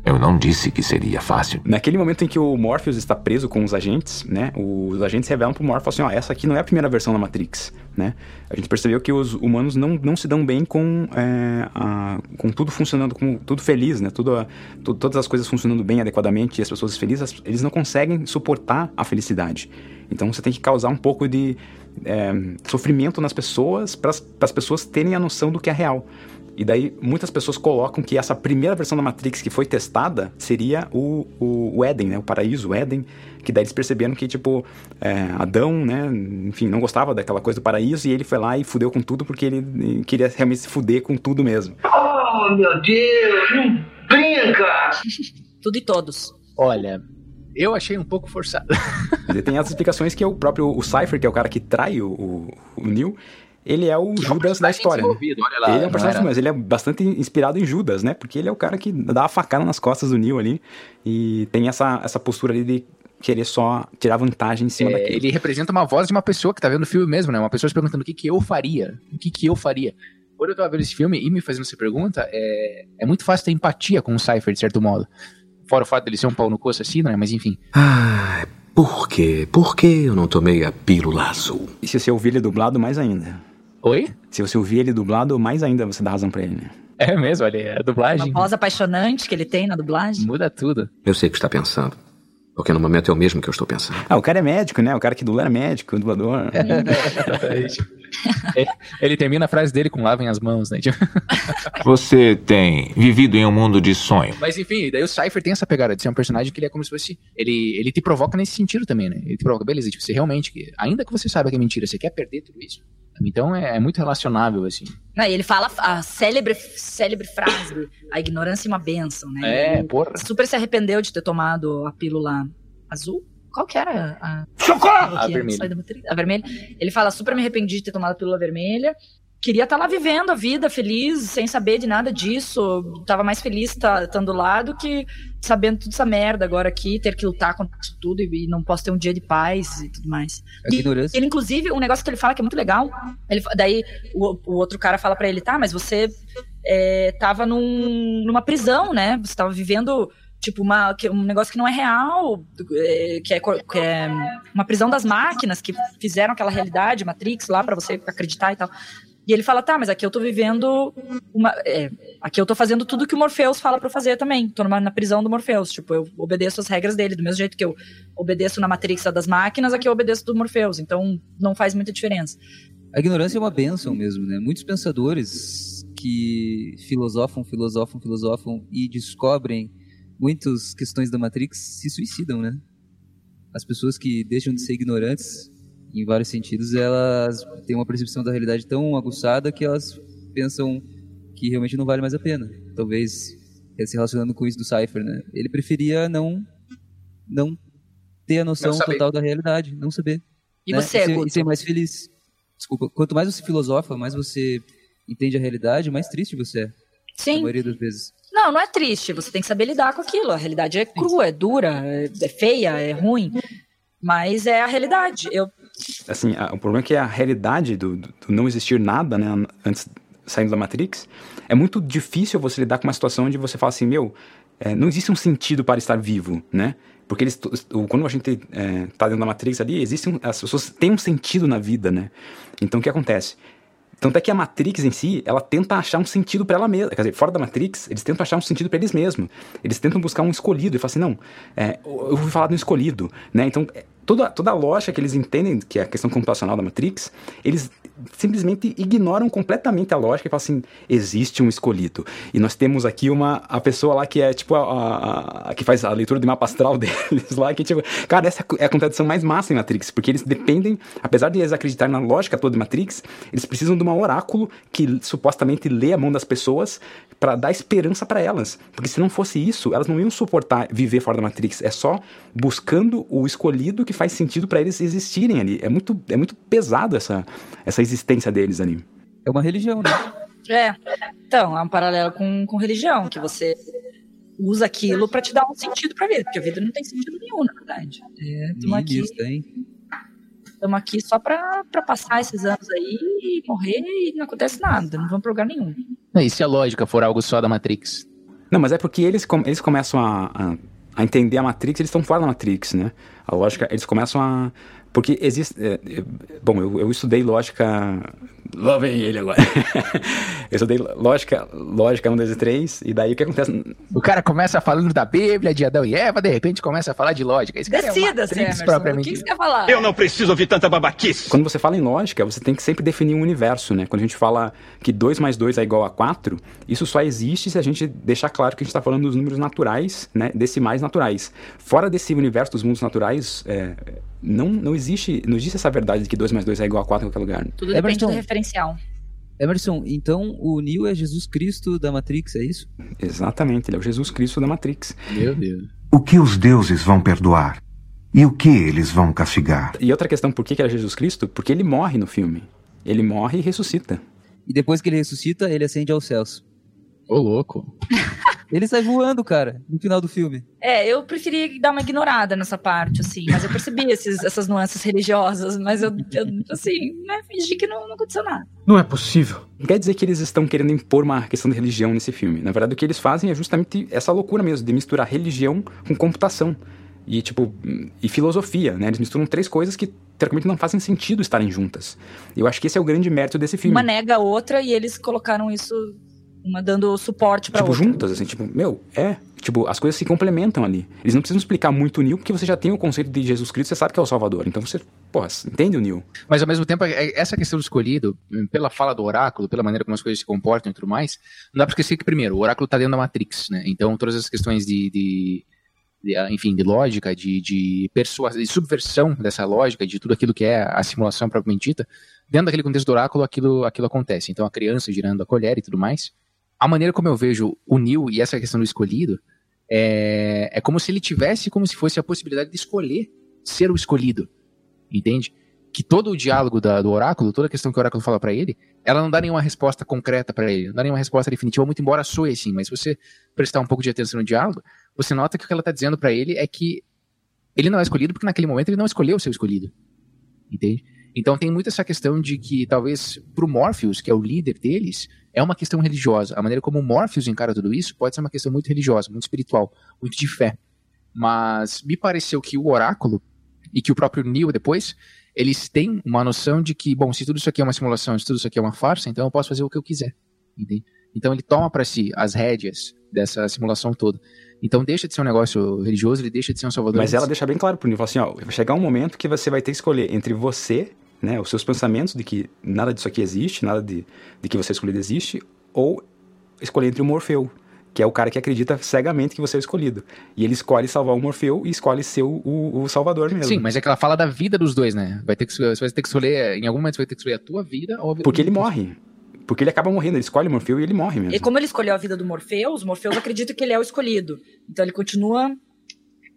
Eu não disse que seria fácil. Naquele momento em que o Morpheus está preso com os agentes, né? Os agentes revelam pro Morpheus assim, ó, essa aqui não é a primeira versão da Matrix, né? A gente percebeu que os humanos não, não se dão bem com, é, a, com tudo funcionando, com tudo feliz, né? Tudo, a, todas as coisas funcionando bem, adequadamente, e as pessoas felizes, eles não conseguem suportar a felicidade. Então você tem que causar um pouco de é, sofrimento nas pessoas para as pessoas terem a noção do que é real. E daí muitas pessoas colocam que essa primeira versão da Matrix que foi testada seria o, o, o Éden, né? O paraíso, o Éden. Que daí eles perceberam que, tipo, é, Adão, né? Enfim, não gostava daquela coisa do paraíso e ele foi lá e fudeu com tudo porque ele queria realmente se fuder com tudo mesmo. Oh, meu Deus, não brinca! tudo e todos. Olha, eu achei um pouco forçado. Tem as explicações que é o próprio o Cypher, que é o cara que trai o, o, o Neil, ele é o que Judas é um da história. Né? Lá, ele é um personagem, mas ele é bastante inspirado em Judas, né? Porque ele é o cara que dá a facada nas costas do Neil ali e tem essa, essa postura ali de querer só tirar vantagem em cima é, daquilo. Ele representa uma voz de uma pessoa que tá vendo o filme mesmo, né? Uma pessoa se perguntando o que, que eu faria, o que, que eu faria. Quando eu tava vendo esse filme e me fazendo essa pergunta, é, é muito fácil ter empatia com o Cypher, de certo modo. Fora o fato dele ser um pau no coço assim, né? Mas enfim. Ah, por quê? Por que eu não tomei a pílula azul? E se você ouvir ele dublado, mais ainda. Oi? Se você ouvir ele dublado, mais ainda você dá razão pra ele, né? É mesmo, olha, a dublagem. Uma voz apaixonante que ele tem na dublagem. Muda tudo. Eu sei o que está pensando. Porque no momento é o mesmo que eu estou pensando. Ah, o cara é médico, né? O cara que dubla é médico, o dublador. ele termina a frase dele com lavem as mãos, né? Você tem vivido em um mundo de sonho. Mas enfim, daí o Cypher tem essa pegada de ser um personagem que ele é como se fosse. Ele, ele te provoca nesse sentido também, né? Ele te provoca, beleza, tipo, você realmente. Ainda que você saiba que é mentira, você quer perder tudo isso. Então é, é muito relacionável, assim. Não, e ele fala a célebre, célebre frase: a ignorância é uma benção, né? É, ele porra. Super se arrependeu de ter tomado a pílula azul. Qual que era a. Socorro! A vermelha. A vermelha. Ele fala: super me arrependi de ter tomado a pílula vermelha. Queria estar lá vivendo a vida feliz, sem saber de nada disso. Tava mais feliz estando lá do que sabendo toda essa merda agora aqui, ter que lutar contra isso tudo e, e não posso ter um dia de paz e tudo mais. A E ele, inclusive, um negócio que ele fala que é muito legal. Ele, daí o, o outro cara fala pra ele, tá, mas você é, tava num, numa prisão, né? Você tava vivendo tipo uma um negócio que não é real, é, que, é, que é uma prisão das máquinas que fizeram aquela realidade Matrix lá pra você acreditar e tal. E ele fala, tá, mas aqui eu tô vivendo uma. é, aqui eu tô fazendo tudo que o Morpheus fala eu fazer também. Tô numa- na prisão do Morpheus. Tipo, eu obedeço as regras dele, do mesmo jeito que eu obedeço na Matrix das máquinas, aqui eu obedeço do Morpheus. Então não faz muita diferença. A ignorância é uma benção mesmo, né? Muitos pensadores que filosofam, filosofam, filosofam e descobrem muitas questões da Matrix se suicidam, né? As pessoas que deixam de ser ignorantes, em vários sentidos, elas têm uma percepção da realidade tão aguçada que elas pensam que realmente não vale mais a pena. Talvez eh, se relacionando com isso do Cypher, né? Ele preferia não não ter a noção total da realidade, não saber. E né? você, e ser, Guto? e ser mais feliz. Desculpa, quanto mais você filosofa, mais você entende a realidade, mais triste você é. Na Sim. maioria das vezes. Não, não é triste. Você tem que saber lidar com aquilo. A realidade é crua, é dura, é é feia, é ruim. Mas é a realidade. Eu, Assim, a- o problema é que a realidade do, do- não existir nada, né, antes saindo da Matrix, é muito difícil você lidar com uma situação onde você fala assim, meu, é, não existe um sentido para estar vivo, né? Porque eles, quando a gente é, tá dentro da Matrix ali, existe um, as pessoas têm um sentido na vida, né? Então o que acontece? Tanto é que a Matrix em si, ela tenta achar um sentido pra ela mesma. Quer dizer, fora da Matrix, eles tentam achar um sentido pra eles mesmos. Eles tentam buscar um escolhido e falam assim, não, é, eu vou falar um escolhido, né? Então, é, toda, toda a lógica que eles entendem, que é a questão computacional da Matrix, eles simplesmente ignoram completamente a lógica e falam assim, existe um escolhido. E nós temos aqui uma, a pessoa lá que é, tipo, a, a- a- que faz a leitura de mapa astral deles lá, que, tipo, cara, essa é a contradição mais massa em Matrix, porque eles dependem, apesar de eles acreditarem na lógica toda de Matrix, eles precisam de um oráculo que supostamente lê a mão das pessoas para dar esperança para elas. Porque se não fosse isso, elas não iam suportar viver fora da Matrix. É só buscando o escolhido que faz sentido para eles existirem ali. É muito, é muito pesado essa, essa existência deles ali. É uma religião, né? é. Então, é um paralelo com, com religião, que você usa aquilo pra te dar um sentido pra vida, porque a vida não tem sentido nenhum, na verdade. É, tamo aqui, tamo aqui só pra, pra passar esses anos aí e morrer e não acontece nada, não vamos pra lugar nenhum. E se a lógica for algo só da Matrix? Não, mas é porque eles, com- eles começam a, a, a entender a Matrix, eles estão fora da Matrix, né? A lógica, eles começam a. Porque existe. é, é, bom, eu, eu estudei lógica. Lá vem ele agora. eu estudei lógica, lógica 1, 2 e 3, e daí o que acontece? O cara começa falando da Bíblia, de Adão e Eva, de repente começa a falar de lógica. Esse cara é Emerson, o propriamente que, que você quer falar? Eu não preciso ouvir tanta babaquice. Quando você fala em lógica, você tem que sempre definir um universo, né? Quando a gente fala que 2 mais 2 é igual a 4, isso só existe se a gente deixar claro que a gente está falando dos números naturais, né? Decimais naturais. Fora desse universo dos mundos naturais, é, não, não, existe, não existe essa verdade de que 2 mais 2 é igual a 4 em qualquer lugar. Tudo depende Emerson. do referencial. Emerson, então o Neo é Jesus Cristo da Matrix, é isso? Exatamente, ele é o Jesus Cristo da Matrix. Meu Deus. O que os deuses vão perdoar? E o que eles vão castigar? E outra questão, por que que é Jesus Cristo? Porque ele morre no filme. Ele morre e ressuscita. E depois que ele ressuscita, ele ascende aos céus. Ô, louco. Ele sai voando, cara, no final do filme. É, eu preferi dar uma ignorada nessa parte, assim, mas eu percebi esses, essas nuances religiosas, mas eu, eu assim, né, fingi que não, não aconteceu nada. Não é possível. Não quer dizer que eles estão querendo impor uma questão de religião nesse filme. Na verdade, o que eles fazem é justamente essa loucura mesmo, de misturar religião com computação. E, tipo, e filosofia, né? Eles misturam três coisas que, teoricamente, não fazem sentido estarem juntas. Eu acho que esse é o grande mérito desse filme. Uma nega a outra e eles colocaram isso, uma dando suporte pra tipo, outra. juntas, assim, tipo, meu, é. Tipo, as coisas se complementam ali. Eles não precisam explicar muito o Neo, porque você já tem o conceito de Jesus Cristo, você sabe que é o Salvador. Então você, porra, entende o Neo. Mas ao mesmo tempo, é- essa questão do escolhido, pela fala do oráculo, pela maneira como as coisas se comportam e tudo mais, não dá pra esquecer que, primeiro, o oráculo tá dentro da Matrix, né? Então, todas as questões de. de- de, ah, enfim, de lógica, de, de de subversão dessa lógica, de tudo aquilo que é a simulação propriamente dita, dentro daquele contexto do oráculo, aquilo, aquilo acontece. Então, a criança girando a colher e tudo mais. A maneira como eu vejo o Neil e essa questão do escolhido é, é como se ele tivesse como se fosse a possibilidade de escolher ser o escolhido. Entende? Que todo o diálogo da- do oráculo, toda a questão que o oráculo fala pra ele, ela não dá nenhuma resposta concreta pra ele, não dá nenhuma resposta definitiva, muito embora soe assim, mas se você prestar um pouco de atenção no diálogo, você nota que o que ela tá dizendo pra ele é que ele não é escolhido porque naquele momento ele não escolheu o escolhido. Entende? Então tem muito essa questão de que talvez pro Morpheus, que é o líder deles, é uma questão religiosa. A maneira como o Morpheus encara tudo isso pode ser uma questão muito religiosa, muito espiritual, muito de fé. Mas me pareceu que o oráculo e que o próprio Neo depois, eles têm uma noção de que, bom, se tudo isso aqui é uma simulação, se tudo isso aqui é uma farsa, então eu posso fazer o que eu quiser. Entende? Então ele toma para si as rédeas dessa simulação toda. Então deixa de ser um negócio religioso, ele deixa de ser um salvador. Mas ela deixa bem claro pro Neo, assim, ó, vai chegar um momento que você vai ter que escolher entre você, né, os seus pensamentos de que nada disso aqui existe, nada de, de que você escolhido existe, ou escolher entre o Morfeu, que é o cara que acredita cegamente que você é o escolhido. E ele escolhe salvar o Morfeu e escolhe ser o, o, o salvador mesmo. Sim, mas é que ela fala da vida dos dois, né? Vai ter que, você vai ter que escolher, em algum momento você vai ter que escolher a tua vida ou a vida Porque ele morre. Porque ele acaba morrendo, ele escolhe o Morfeu e ele morre mesmo. E como ele escolheu a vida do Morpheus, Morpheus acredita que ele é o escolhido. Então ele continua.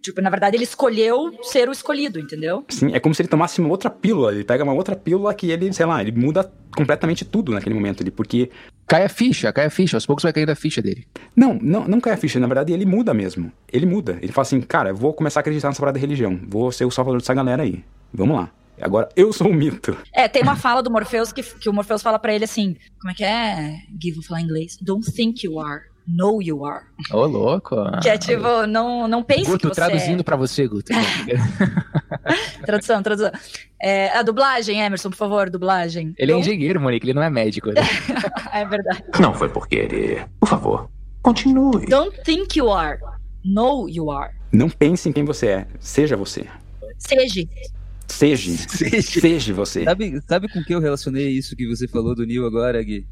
Tipo, na verdade, ele escolheu ser o escolhido, entendeu? Sim, é como se ele tomasse uma outra pílula. Ele pega uma outra pílula que ele, sei lá, ele muda completamente tudo naquele momento ali, porque. Cai a ficha, cai a ficha, aos poucos vai caindo a ficha dele. Não, não, não cai a ficha, na verdade ele muda mesmo. Ele muda. Ele fala assim, cara, eu vou começar a acreditar nessa parada de religião. Vou ser o salvador dessa galera aí. Vamos lá. Agora, eu sou um mito. É, tem uma fala do Morpheus que, que o Morpheus fala pra ele assim: como é que é? Gui, vou falar em inglês. Don't think you are, know you are. Ô, louco. Que é tipo, não, não pense Guto, que você traduzindo é. pra você, Guto. Tradução, tradução. É, a dublagem, Emerson, por favor, dublagem. ele é engenheiro, Monique, ele não é médico. né? É verdade. Não foi por querer. Por favor, continue. Don't think you are, know you are. Não pense em quem você é. Seja você. Seja. Seja. Seja você. Sabe, sabe com que eu relacionei isso que você falou do Neil agora, Gui?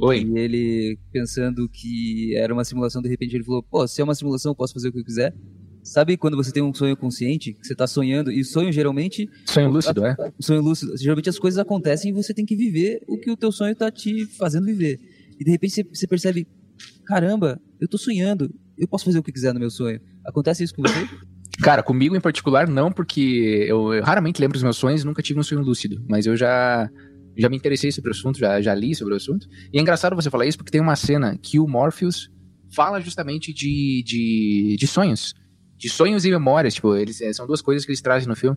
Oi. E ele pensando que era uma simulação, de repente ele falou, pô, se é uma simulação, eu posso fazer o que eu quiser. Sabe quando você tem um sonho consciente, que você tá sonhando, e sonho geralmente... Sonho lúcido, é? Sonho lúcido. Geralmente as coisas acontecem e você tem que viver o que o teu sonho tá te fazendo viver. E de repente você, você percebe, caramba, eu tô sonhando, eu posso fazer o que quiser no meu sonho. Acontece isso com você? Cara, comigo em particular não, porque eu, eu raramente lembro dos meus sonhos e nunca tive um sonho lúcido. Mas eu já, já me interessei sobre o assunto, já, já li sobre o assunto. E é engraçado você falar isso porque tem uma cena que o Morpheus fala justamente de, de, de sonhos. De sonhos e memórias. Tipo, eles, é, são duas coisas que eles trazem no filme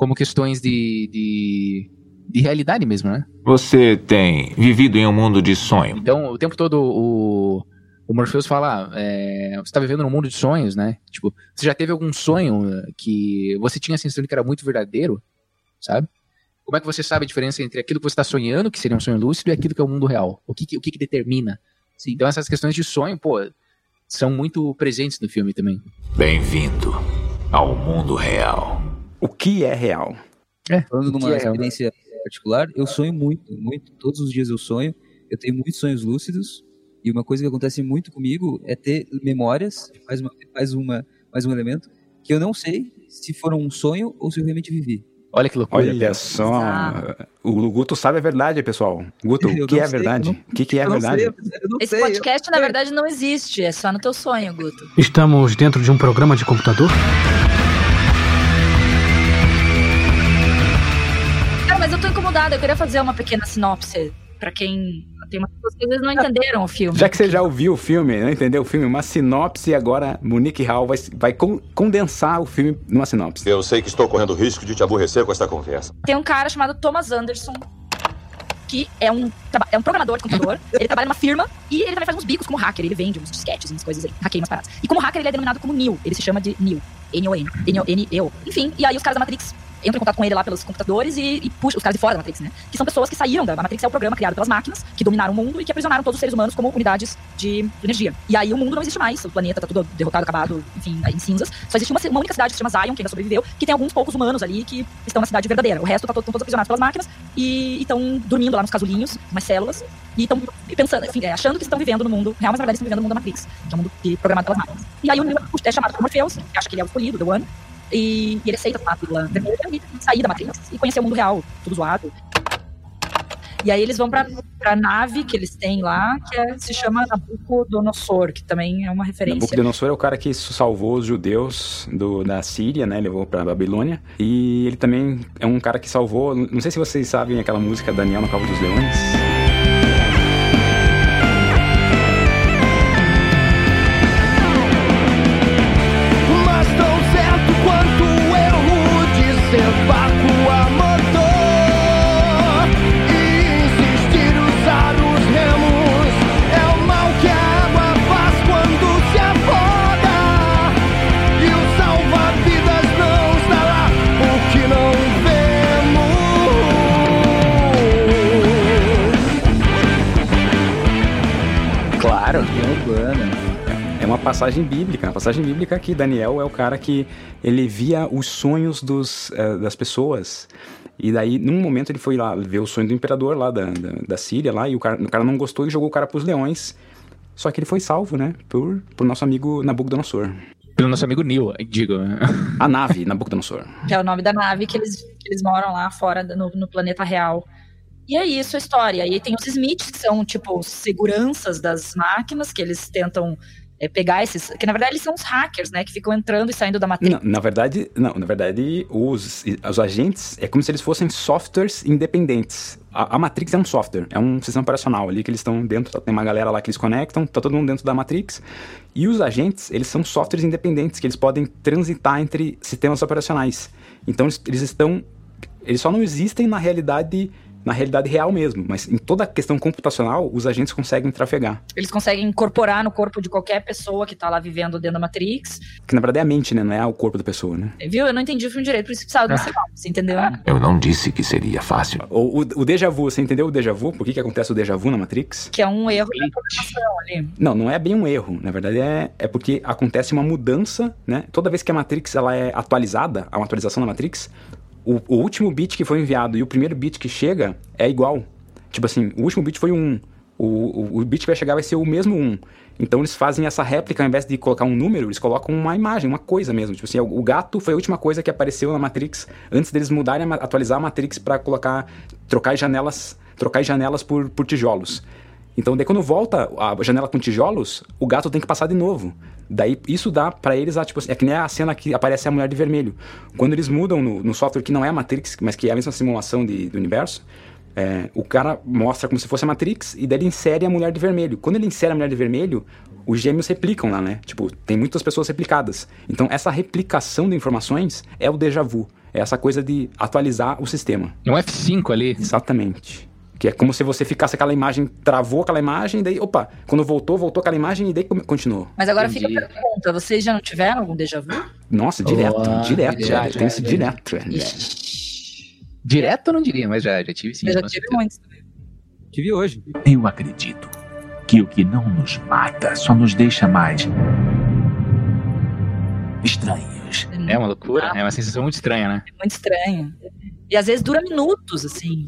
como questões de, de, de realidade mesmo, né? Você tem vivido em um mundo de sonho. Então, o tempo todo o, o Morpheus fala, é, você tá vivendo num mundo de sonhos, né? Tipo, você já teve algum sonho eh, que você tinha a sensação de que era muito verdadeiro, sabe? Como é que você sabe a diferença entre aquilo que você está sonhando, que seria um sonho lúcido, e aquilo que é o mundo real? O que, que- o que, que determina? Então, essas questões de sonho, pô, são muito presentes no filme também. Bem-vindo ao mundo real. O que é real? É, Falando numa é real? experiência particular, eu sonho muito, muito. Todos os dias eu sonho. Eu tenho muitos sonhos lúcidos. E uma coisa que acontece muito comigo é ter memórias, mais, uma, mais, uma, mais um elemento, que eu não sei se foram um sonho ou se eu realmente vivi. Olha que loucura. Olha só. O Guto sabe a verdade, pessoal. Guto, o que é sei, verdade? O que, que é não verdade? sei, Esse sei, eu- podcast, na verdade, não existe. É só no teu sonho, Guto. Estamos dentro de um programa de computador? Cara, mas eu tô incomodada. Eu queria fazer uma pequena sinopse pra quem. Tem umas pessoas que às vezes não entenderam o filme. Já que você já ouviu o filme, não entendeu o filme, uma sinopse agora, Monique Hall vai, vai con- condensar o filme numa sinopse. Eu sei que estou correndo risco de te aborrecer com esta conversa. Tem um cara chamado Thomas Anderson, que é um, é um programador de computador. ele trabalha numa firma e ele também faz uns bicos como hacker. Ele vende uns disquetes, umas coisas aí, hackeia umas paradas. E como hacker, ele é denominado como Neo. Ele se chama de Neo. N-O-N. N-O-N-E-O. Enfim, e aí os caras da Matrix entram em contato com ele lá pelos computadores e, e puxam os caras de fora da Matrix, né? Que são pessoas que saíram da Matrix, é o programa criado pelas máquinas, que dominaram o mundo e que aprisionaram todos os seres humanos como unidades de energia. E aí o mundo não existe mais, o planeta tá tudo derrotado, acabado, enfim, em cinzas. Só existe uma, uma única cidade que se chama Zion, que ainda sobreviveu, que tem alguns poucos humanos ali que estão na cidade verdadeira. O resto tá, to- estão todos aprisionados pelas máquinas e estão dormindo lá nos casulinhos, umas células, e estão pensando, enfim, é, achando que estão vivendo no mundo real, mas na verdade estão vivendo no mundo da Matrix, que é um mundo que- programado pelas máquinas. E aí o Neo é chamado por Morpheus, que acha que ele é o escolhido, The One, e, e ele aceita a pílula vermelha e sair da Matrix e conhecer o mundo real, tudo zoado. E aí eles vão pra, pra nave que eles têm lá, que é- se chama Nabucodonosor, que também é uma referência. Nabucodonosor é o cara que salvou os judeus do, da Síria, né? Levou pra Babilônia. E ele também é um cara que salvou. Não sei se vocês sabem aquela música Daniel no Cabo dos Leões. Passagem bíblica, uma passagem bíblica que Daniel é o cara que ele via os sonhos dos, eh, das pessoas. E daí, num momento, ele foi lá ver o sonho do imperador lá da, da, da Síria lá, e o cara, o cara não gostou e jogou o cara pros leões. Só que ele foi salvo, né? Por, por nosso amigo Nabucodonosor. Pelo nosso amigo Neil, digo. A nave Nabucodonosor. Que é o nome da nave que eles, que eles moram lá fora, no, no planeta real. E é isso a história. E aí tem os Smiths, que são, tipo, seguranças das máquinas, que eles tentam é, pegar esses. Que na verdade eles são os hackers, né? Que ficam entrando e saindo da matriz. Não, na verdade, não, na verdade, os, os agentes é como se eles fossem softwares independentes. A, a Matrix é um software, é um sistema operacional ali que eles estão dentro, tem uma galera lá que eles conectam, tá todo mundo dentro da Matrix. E os agentes, eles são softwares independentes, que eles podem transitar entre sistemas operacionais. Então eles, eles estão. Eles só não existem na realidade na realidade real mesmo, mas em toda a questão computacional, os agentes conseguem trafegar. Eles conseguem incorporar no corpo de qualquer pessoa que tá lá vivendo dentro da Matrix. Que na verdade é a mente, né? Não é o corpo da pessoa, né? Viu? Eu não entendi o filme direito, por isso precisava do sinal, você entendeu? Eu não disse que seria fácil. O, o, o déjà vu, você entendeu o déjà vu? Por que, que acontece o déjà vu na Matrix? Que é um erro da programação ali. Não, não é bem um erro. Na verdade é, é porque acontece uma mudança, né? Toda vez que a Matrix ela é atualizada, há uma atualização da Matrix, o, o, último bit que foi enviado e o primeiro bit que chega é igual. Tipo assim, o último bit foi um. O, o, o bit que vai chegar vai ser o mesmo um. Então eles fazem essa réplica, ao invés de colocar um número, eles colocam uma imagem, uma coisa mesmo. Tipo assim, o, o gato foi a última coisa que apareceu na Matrix antes deles mudarem, atualizar a Matrix para colocar, trocar janelas, trocar janelas por, por tijolos. Então, daí quando volta a janela com tijolos, o gato tem que passar de novo. Daí isso dá para eles, a, tipo assim, é que nem a cena que aparece a mulher de vermelho. Quando eles mudam no, no software que não é a Matrix, mas que é a mesma simulação de, do universo, é, o cara mostra como se fosse a Matrix e daí ele insere a mulher de vermelho. Quando ele insere a mulher de vermelho, os gêmeos replicam lá, né? Tipo, tem muitas pessoas replicadas. Então, essa replicação de informações é o déjà vu. É essa coisa de atualizar o sistema. Um F5 ali. Exatamente. Que é como se você ficasse aquela imagem, travou aquela imagem, daí, opa, quando voltou, voltou aquela imagem e daí continuou. Mas agora Entendi. fica a pergunta: vocês já não tiveram algum déjà vu? Nossa, direto, oh, direto. Já, já, tem isso direto. É. Direto eu não diria, mas já, já tive sim. Eu já tive muitos também. Tive hoje. Eu acredito que o que não nos mata só nos deixa mais estranhos. É uma loucura, ah, é uma sensação muito estranha, né? É muito estranho. E às vezes dura minutos, assim.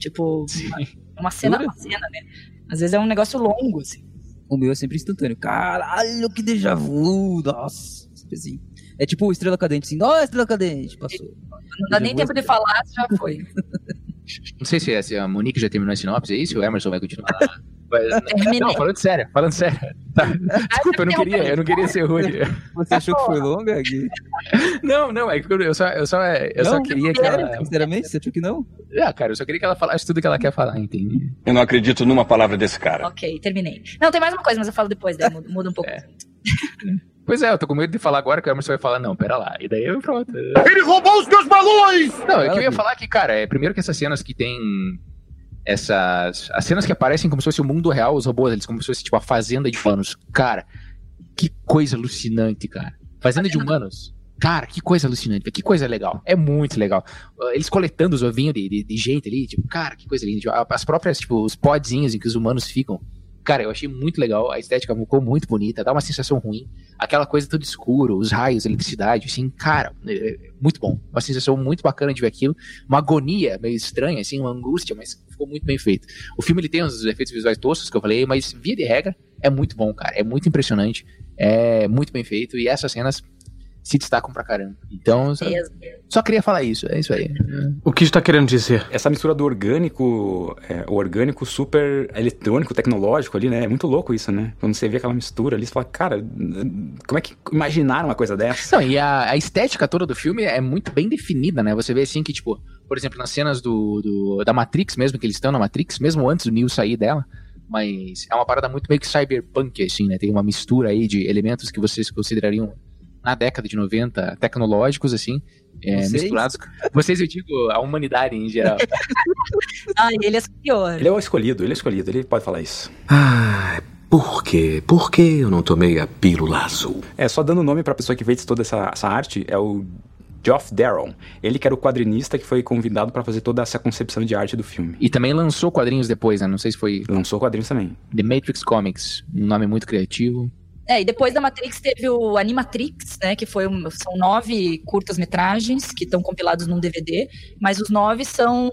Tipo, uma, uma, cena uma cena, né? Às vezes é um negócio longo, assim. O meu é sempre instantâneo. Caralho, que déjà vu! Nossa, assim. É tipo Estrela Cadente, assim. Nossa, Estrela Cadente! Passou. Não dá nem tempo de falar, já foi. Não sei se, é, se a Monique já terminou a sinopse aí, se o Emerson vai continuar. Mas, não, falando sério, falando sério. Tá. Desculpa, eu não queria, eu não queria ser rude. Você achou que foi longa, Gui? Não, não, é que eu só, eu só, eu não, só queria que ela. Sinceramente, você achou que não? Ah, cara, eu só queria que ela falasse tudo que ela quer falar, entende? Eu não acredito numa palavra desse cara. Ok, terminei. Não, tem mais uma coisa, mas eu falo depois, daí muda, muda um pouco. É. Pois é, eu tô com medo de falar agora que o Emerson vai falar, não, pera lá. E daí eu pronto. Ele roubou os meus balões! Não, é que eu ia falar que, cara, é primeiro que essas cenas que tem essas. As cenas que aparecem como se fosse o mundo real, os robôs, eles como se fosse tipo a fazenda de humanos. Cara, que coisa alucinante, cara. Fazenda de humanos. Cara, que coisa alucinante, que coisa legal. É muito legal. Eles coletando os ovinhos de, de, de jeito ali, tipo, cara, que coisa linda. Tipo, as próprias, tipo, os podzinhos em que os humanos ficam. Cara, eu achei muito legal. A estética ficou muito bonita, dá uma sensação ruim. Aquela coisa tudo escuro, os raios, a eletricidade, assim, cara, é, é muito bom. Uma sensação muito bacana de ver aquilo. Uma agonia meio estranha, assim, uma angústia, mas ficou muito bem feito. O filme ele tem uns efeitos visuais toscos que eu falei, mas via de regra é muito bom, cara. É muito impressionante, é muito bem feito e essas cenas se destacam pra caramba. Então, só, só queria falar isso, é isso aí. O que está querendo dizer? Essa mistura do orgânico, é, o orgânico super eletrônico, tecnológico ali, né? É muito louco isso, né? Quando você vê aquela mistura ali, você fala, cara, como é que imaginaram uma coisa dessa? Não, e a, a estética toda do filme é muito bem definida, né? Você vê assim que, tipo, por exemplo, nas cenas do, do da Matrix mesmo, que eles estão na Matrix, mesmo antes do Neo sair dela, mas é uma parada muito meio que cyberpunk, assim, né? Tem uma mistura aí de elementos que vocês considerariam na década de 90, tecnológicos, assim, é, misturados. Vocês, eu digo, a humanidade em geral. ah, ele é superior. Ele é o escolhido, ele é escolhido, ele pode falar isso. Ah, por quê? Por que eu não tomei a pílula azul? É, só dando nome pra pessoa que fez toda essa, essa arte, é o Geoff Darrow. Ele que era o quadrinista que foi convidado para fazer toda essa concepção de arte do filme. E também lançou quadrinhos depois, né? Não sei se foi. Lançou quadrinhos também. The Matrix Comics, um nome muito criativo. É, e depois da Matrix teve o Animatrix, né? Que foi um, são nove curtas-metragens que estão compilados num DVD, mas os nove são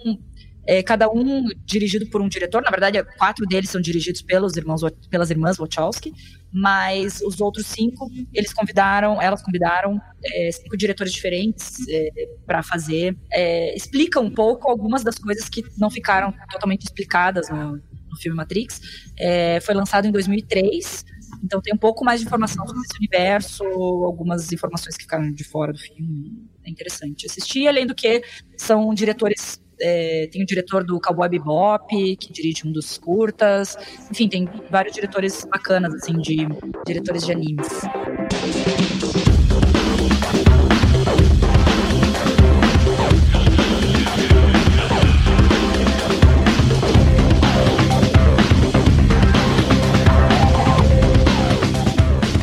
é, cada um dirigido por um diretor. Na verdade, quatro deles são dirigidos pelos irmãos, pelas irmãs Wachowski, mas os outros cinco eles convidaram, elas convidaram é, cinco diretores diferentes é, para fazer. É, explica um pouco algumas das coisas que não ficaram totalmente explicadas no, no filme Matrix. É, foi lançado em 2003. Então tem um pouco mais de informação sobre esse universo, algumas informações que ficaram de fora do filme. É interessante assistir, além do que são diretores. É, tem o diretor do Cowboy Bebop, que dirige um dos curtas. Enfim, tem vários diretores bacanas, assim, de diretores de animes.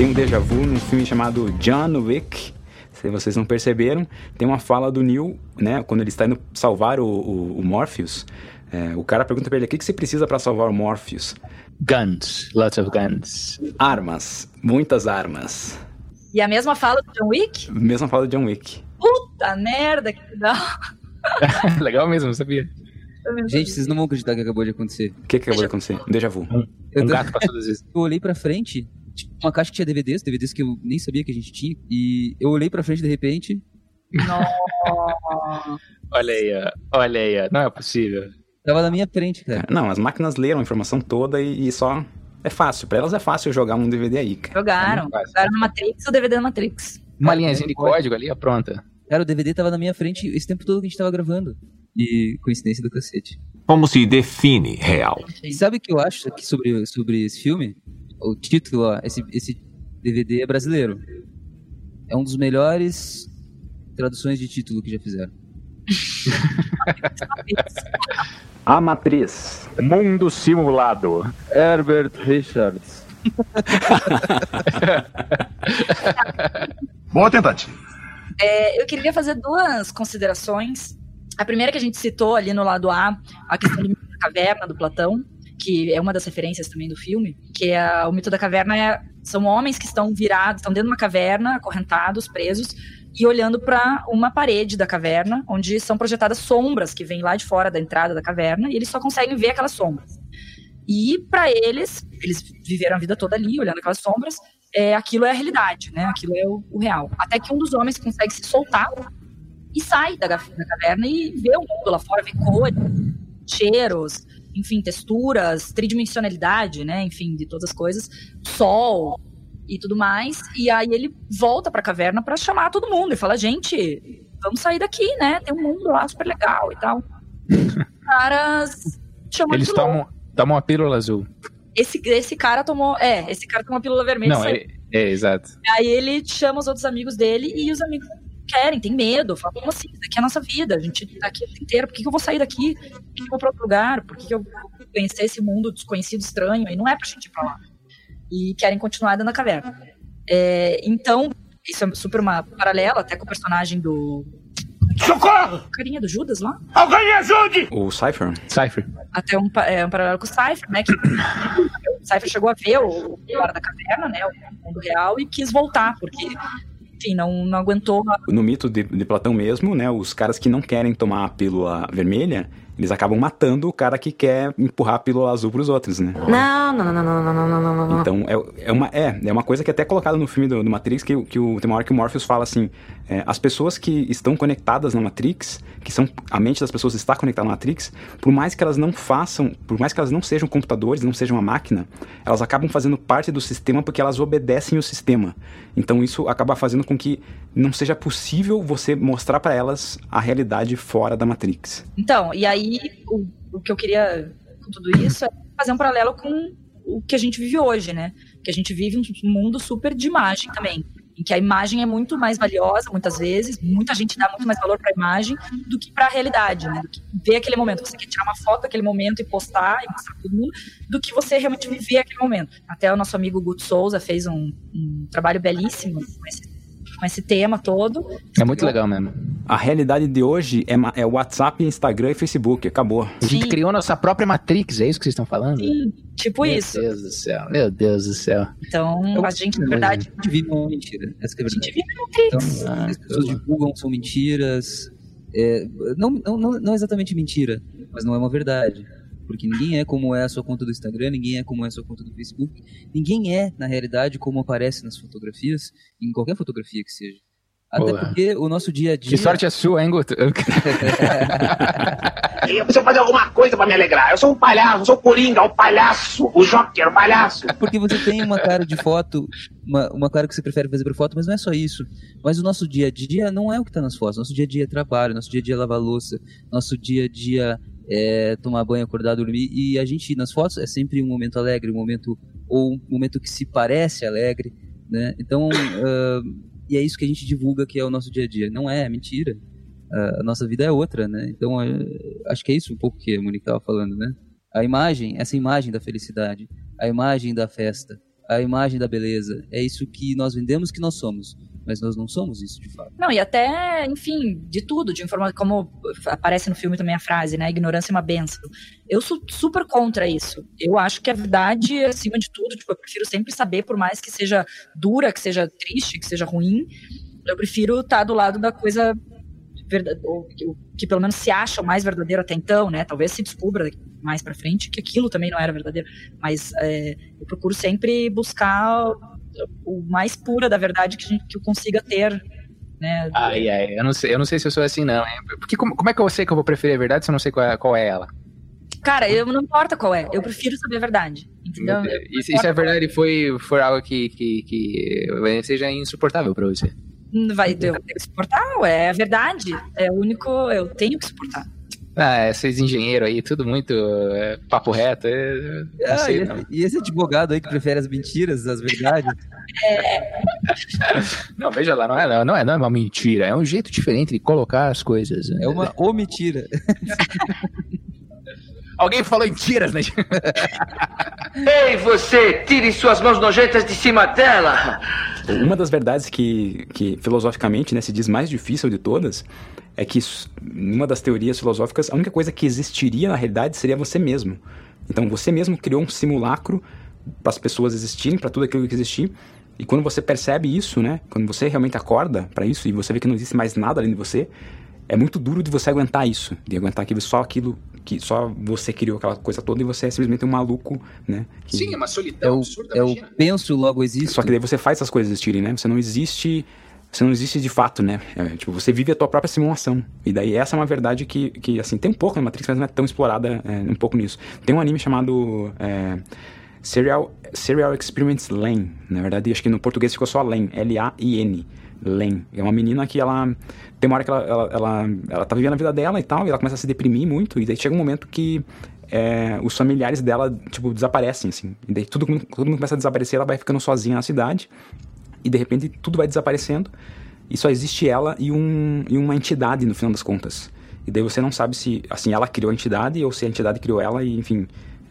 Tem um déjà vu num filme chamado John Wick. Se vocês não perceberam, tem uma fala do Neil, né? Quando ele está indo salvar o, o, o Morpheus. É, o cara pergunta pra ele: o que, que você precisa para salvar o Morpheus? Guns, lots of guns. Armas, muitas armas. E a mesma fala do John Wick? Mesma fala do John Wick. Puta merda, que legal. Legal mesmo, não sabia. Gente, vocês não vão acreditar que acabou de acontecer. O que, que acabou de acontecer? Um déjà vu. Um gato passou duas vezes. Eu olhei pra frente, tinha uma caixa que tinha DVDs, DVDs que eu nem sabia que a gente tinha, e eu olhei pra frente de repente. Olha aí, olha aí, não é possível. Tava na minha frente, cara. Não, as máquinas leram a informação toda e, e só. É fácil. Pra elas é fácil jogar um DVD aí, cara. Jogaram. Jogaram no Matrix o DVD da Matrix. Uma linhazinha de código ali, ó, pronta. Cara, o DVD tava na minha frente esse tempo todo que a gente tava gravando. E coincidência do cacete. Como se define real? E sabe o que eu acho aqui sobre, sobre esse filme? O título, ó, esse, esse DVD é brasileiro. É um dos melhores traduções de título que já fizeram. A Matriz. Mundo Simulado. Herbert Richards. Boa tentativa. É, eu queria fazer duas considerações. A primeira que a gente citou ali no lado A, a questão do da caverna do Platão, que é uma das referências também do filme, que é o mito da caverna é, são homens que estão virados, estão dentro de uma caverna, acorrentados, presos, e olhando para uma parede da caverna, onde são projetadas sombras que vêm lá de fora da entrada da caverna, e eles só conseguem ver aquelas sombras. E para eles, eles viveram a vida toda ali, olhando aquelas sombras, é, aquilo é a realidade, né? Aquilo é o, o real. Até que um dos homens consegue se soltar e sai da, da caverna e vê o mundo lá fora, vê cores, cheiros, enfim, texturas, tridimensionalidade, né? Enfim, de todas as coisas, sol e tudo mais. E aí ele volta pra caverna pra chamar todo mundo e fala: gente, vamos sair daqui, né? Tem um mundo lá super legal e tal. Caras chamam Eles tomam, tomam a pílula azul. Esse, esse cara tomou. É, esse cara tomou a pílula vermelha. Não, é, é, exato. Aí ele chama os outros amigos dele e os amigos querem, tem medo. Falam, como assim? Isso daqui é a nossa vida. A gente tá aqui o dia inteiro. Por que, que eu vou sair daqui? Por que, que eu vou pra outro lugar? Por que, que eu vou conhecer esse mundo desconhecido, estranho? E não é pra gente ir pra lá. E querem continuar dentro da caverna. É, então, isso é super uma paralela até com o personagem do. Socorro! Carinha do Judas lá? Alguém me ajude! O Cypher? Cypher. até um, é, um paralelo com o Cypher, né? Que o Cypher chegou a ver o, o cara da caverna, né? O mundo real e quis voltar, porque, enfim, não, não aguentou. No mito de, de Platão mesmo, né? Os caras que não querem tomar a pílula vermelha, eles acabam matando o cara que quer empurrar a pílula azul pros outros, né? Não, não, não, não, não, não, não, não, não, não. Então, é, é, uma, é, é uma coisa que é até colocada no filme do, do Matrix, que, o- que o, tem uma hora que o Morpheus fala assim, é, as pessoas que estão conectadas na Matrix, que são, a mente das pessoas está conectada na Matrix, por mais que elas não façam, por mais que elas não sejam computadores, não sejam uma máquina, elas acabam fazendo parte do sistema porque elas obedecem o sistema. Então, isso acaba fazendo com que não seja possível você mostrar para elas a realidade fora da Matrix. Então, e aí o, o que eu queria com tudo isso é fazer um paralelo com o que a gente vive hoje, né? Que a gente vive um mundo super de imagem também. Em que a imagem é muito mais valiosa, muitas vezes, muita gente dá muito mais valor para a imagem do que para a realidade, né? Do que ver aquele momento. Você quer tirar uma foto daquele momento e postar e mostrar para todo mundo, do que você realmente viver aquele momento. Até o nosso amigo Guto Souza fez um, um trabalho belíssimo com esse com esse tema todo. É muito legal mesmo. A realidade de hoje é, é WhatsApp, Instagram e Facebook. Acabou. A gente criou nossa própria Matrix, é isso que vocês estão falando? Sim, tipo Meu isso. Deus do céu, meu Deus do céu. Então, a gente, na verdade, A gente vive uma mentira. Essa que é a verdade. vive na Matrix. Então, as pessoas divulgam, são mentiras. É, não, não, não, não exatamente mentira, mas não é uma verdade. Porque ninguém é como é a sua conta do Instagram, ninguém é como é a sua conta do Facebook. Ninguém é, na realidade, como aparece nas fotografias, em qualquer fotografia que seja. Até Boa. porque o nosso dia a dia. Que sorte é sua, hein, Guto? Eu preciso fazer alguma coisa pra me alegrar. Eu sou um palhaço, eu sou o Coringa, o palhaço, o Joker, o palhaço. Porque você tem uma cara de foto, uma, uma cara que você prefere fazer para foto, mas não é só isso. Mas o nosso dia a dia não é o que está nas fotos. Nosso dia a dia é trabalho, nosso dia a dia é lavar louça, nosso dia a dia é tomar banho, acordar, dormir. E a gente, nas fotos, é sempre um momento alegre, um momento, ou um momento que se parece alegre, né? Então, ah, e é isso que a gente divulga que é o nosso dia a dia. Não é, é mentira. Ah, a nossa vida é outra, né? Então, é, acho que é isso um pouco que a Monique estava falando, né? A imagem, essa imagem da felicidade, a imagem da festa, a imagem da beleza, é isso que nós vendemos que nós somos, mas nós não somos isso de fato. Não, e até, enfim, de tudo, de informação, como aparece no filme também a frase, né? Ignorância é uma benção. Eu sou super contra isso. Eu acho que a verdade, acima de tudo, tipo, eu prefiro sempre saber, por mais que seja dura, que seja triste, que seja ruim, eu prefiro estar do lado da coisa verdade, o que pelo menos se acha mais verdadeiro até então, né? Talvez se descubra mais pra frente que aquilo também não era verdadeiro, mas é, eu procuro sempre buscar o mais pura da verdade que, gente, que eu consiga ter, né? Ai, ai, eu não sei, eu não sei se eu sou assim, não, hein? Porque como, como é que eu sei que eu vou preferir a verdade se eu não sei qual é, qual é ela? Cara, eu não importa qual é, eu prefiro saber a verdade. Entendeu? E se, se a verdade foi, for algo que, que, que seja insuportável pra você? Vai, eu tenho que suportar, é a verdade. É o único, eu tenho que suportar. Ah, esses engenheiros aí, tudo muito é, papo reto. é, não Ah, sei, e, não. esse, e esse advogado aí que prefere as mentiras, as verdades? Não, veja lá, não é, não, é, não é uma mentira, é um jeito diferente de colocar as coisas. É uma ou mentira. Alguém falou em tiras, né? Ei, você, tire suas mãos nojentas de cima dela! Uma das verdades que, que filosoficamente né, se diz mais difícil de todas é que, numa das teorias filosóficas, a única coisa que existiria na realidade seria você mesmo. Então, você mesmo criou um simulacro para as pessoas existirem, para tudo aquilo que existir. E quando você percebe isso, né, quando você realmente acorda para isso e você vê que não existe mais nada além de você, é muito duro de você aguentar isso, de aguentar que só aquilo que só você criou aquela coisa toda e você é simplesmente um maluco, né? que- Sim, é uma É solidão o, absurda, é o imagina. penso, logo existe. só que daí você faz essas coisas existirem, né? Você não existe. Você não existe de fato, né? É, tipo, você vive a tua própria simulação. E daí essa é uma verdade que, que assim, tem um pouco na Matrix, mas não é tão explorada é, um pouco nisso. Tem um anime chamado é, Serial, Serial Experiments Lane. Na verdade, acho que no português ficou só Lane. L-A-I-N. Lane. É uma menina que ela. Tem uma hora que ela, ela, ela, ela tá vivendo a vida dela e tal, e ela começa a se deprimir muito, e daí chega um momento que é, os familiares dela, tipo, desaparecem, assim. E daí tudo, mundo começa a desaparecer, ela vai ficando sozinha na cidade, e de repente tudo vai desaparecendo, e só existe ela e, um, e uma entidade no final das contas. E daí você não sabe se, assim, ela criou a entidade ou se a entidade criou ela, e enfim,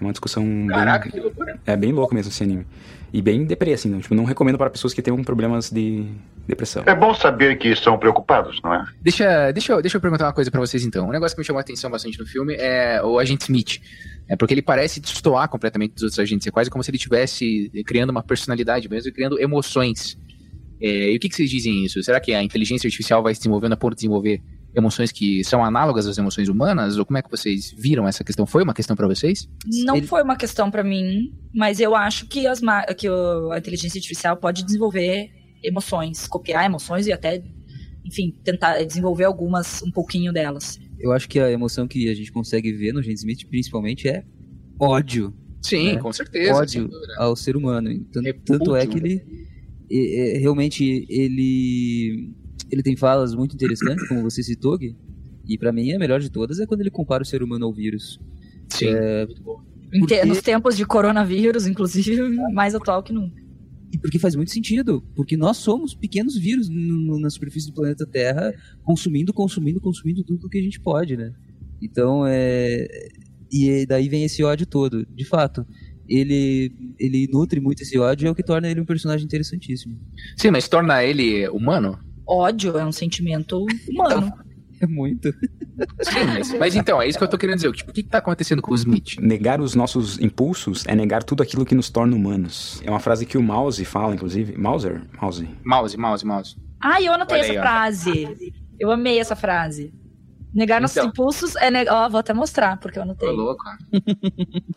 uma discussão Caraca, bem, que loucura. é bem louco mesmo esse anime. E bem deprê, assim, não, tipo, não recomendo para pessoas que tenham problemas de depressão. É bom saber que estão preocupados, não é? Deixa, deixa, eu, deixa eu perguntar uma coisa pra vocês então. Um negócio que me chamou a atenção bastante no filme é o agente Smith. É porque ele parece destoar completamente dos outros agentes. É quase como se ele estivesse criando uma personalidade mesmo e criando emoções. É, e o que, que vocês dizem isso? Será que a inteligência artificial vai se desenvolvendo a ponto de desenvolver emoções que são análogas às emoções humanas? Ou como é que vocês viram essa questão? Foi uma questão pra vocês? Não foi uma questão pra mim, mas eu acho que, as ma- que o- a inteligência artificial pode desenvolver emoções, copiar emoções e até, enfim, tentar desenvolver algumas, um pouquinho delas. Eu acho que a emoção que a gente consegue ver no Agente Smith, principalmente, é ódio. Sim, né? com certeza. Ódio ao ser humano. Tanto, tanto é que ele é, é, realmente ele ele tem falas muito interessantes, como você citou, Gui. E pra mim a melhor de todas é quando ele compara o ser humano ao vírus. Sim. É, Em te- Porque- Nos tempos de coronavírus, inclusive, mais atual que nunca. E porque faz muito sentido, porque nós somos pequenos vírus na superfície do planeta Terra, consumindo, consumindo, consumindo tudo que a gente pode, né? Então, é... E daí vem esse ódio todo, de fato. ele, ele nutre muito esse ódio e é o que torna ele um personagem interessantíssimo. Sim, mas torna ele humano? Ódio é um sentimento humano. É muito. Sim, mas, mas então, é isso que eu tô querendo dizer. Tipo, o que, que tá acontecendo com o Smith? Negar os nossos impulsos é negar tudo aquilo que nos torna humanos. É uma frase que o Mouse fala, inclusive. Mauser? Mouse. Mouse, mouse, mouse. Ah, eu anotei Olha essa aí, ó. frase. Eu amei essa frase. Negar nossos Então. impulsos é negar. Ó, vou até mostrar, porque eu anotei. Tô louco.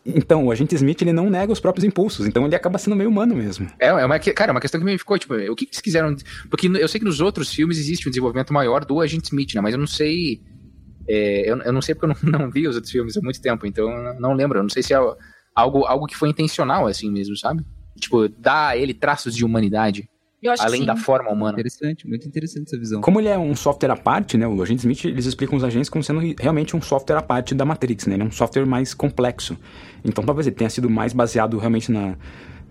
Então, o agente Smith, ele não nega os próprios impulsos. Então, ele acaba sendo meio humano mesmo. É, é uma, cara, é uma questão que me ficou, tipo, o que, eles quiseram. Porque eu sei que nos outros filmes existe um desenvolvimento maior do agente Smith, né? Mas eu não sei. é, eu, eu não sei porque eu não, não vi os outros filmes há muito tempo, então eu não lembro. Eu não sei se é algo, algo que foi intencional, assim mesmo, sabe? Tipo, dar a ele traços de humanidade. Eu acho que além da forma humana. Interessante, muito interessante essa visão. Como ele é um software à parte, né? O agente Smith, eles explicam os agentes como sendo realmente um software à parte da Matrix, né? Ele é um software mais complexo. Então, talvez ele tenha sido mais baseado realmente na,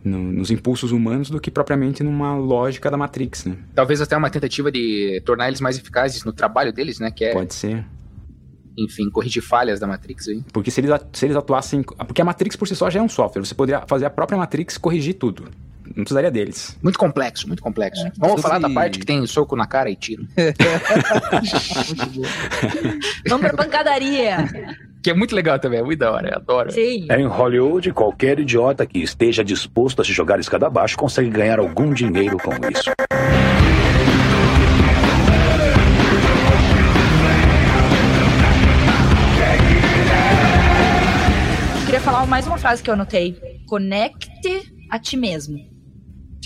no- nos impulsos humanos do que propriamente numa lógica da Matrix, né? Talvez até uma tentativa de tornar eles mais eficazes no trabalho deles, né? Que é, Pode ser. enfim, corrigir falhas da Matrix aí. Porque se eles, se eles atuassem. Porque a Matrix por si só já é um software. Você poderia fazer a própria Matrix corrigir tudo. Não precisaria deles. Muito complexo, muito complexo. Vamos Sobre- falar da parte que tem soco na cara e tiro. Vamos pra pancadaria. que é muito legal também, é muito da hora, eu adoro. Sim. Em Hollywood, qualquer idiota que esteja disposto a se jogar escada abaixo consegue ganhar algum dinheiro com isso. Queria falar mais uma frase que eu anotei. Conecte a ti mesmo.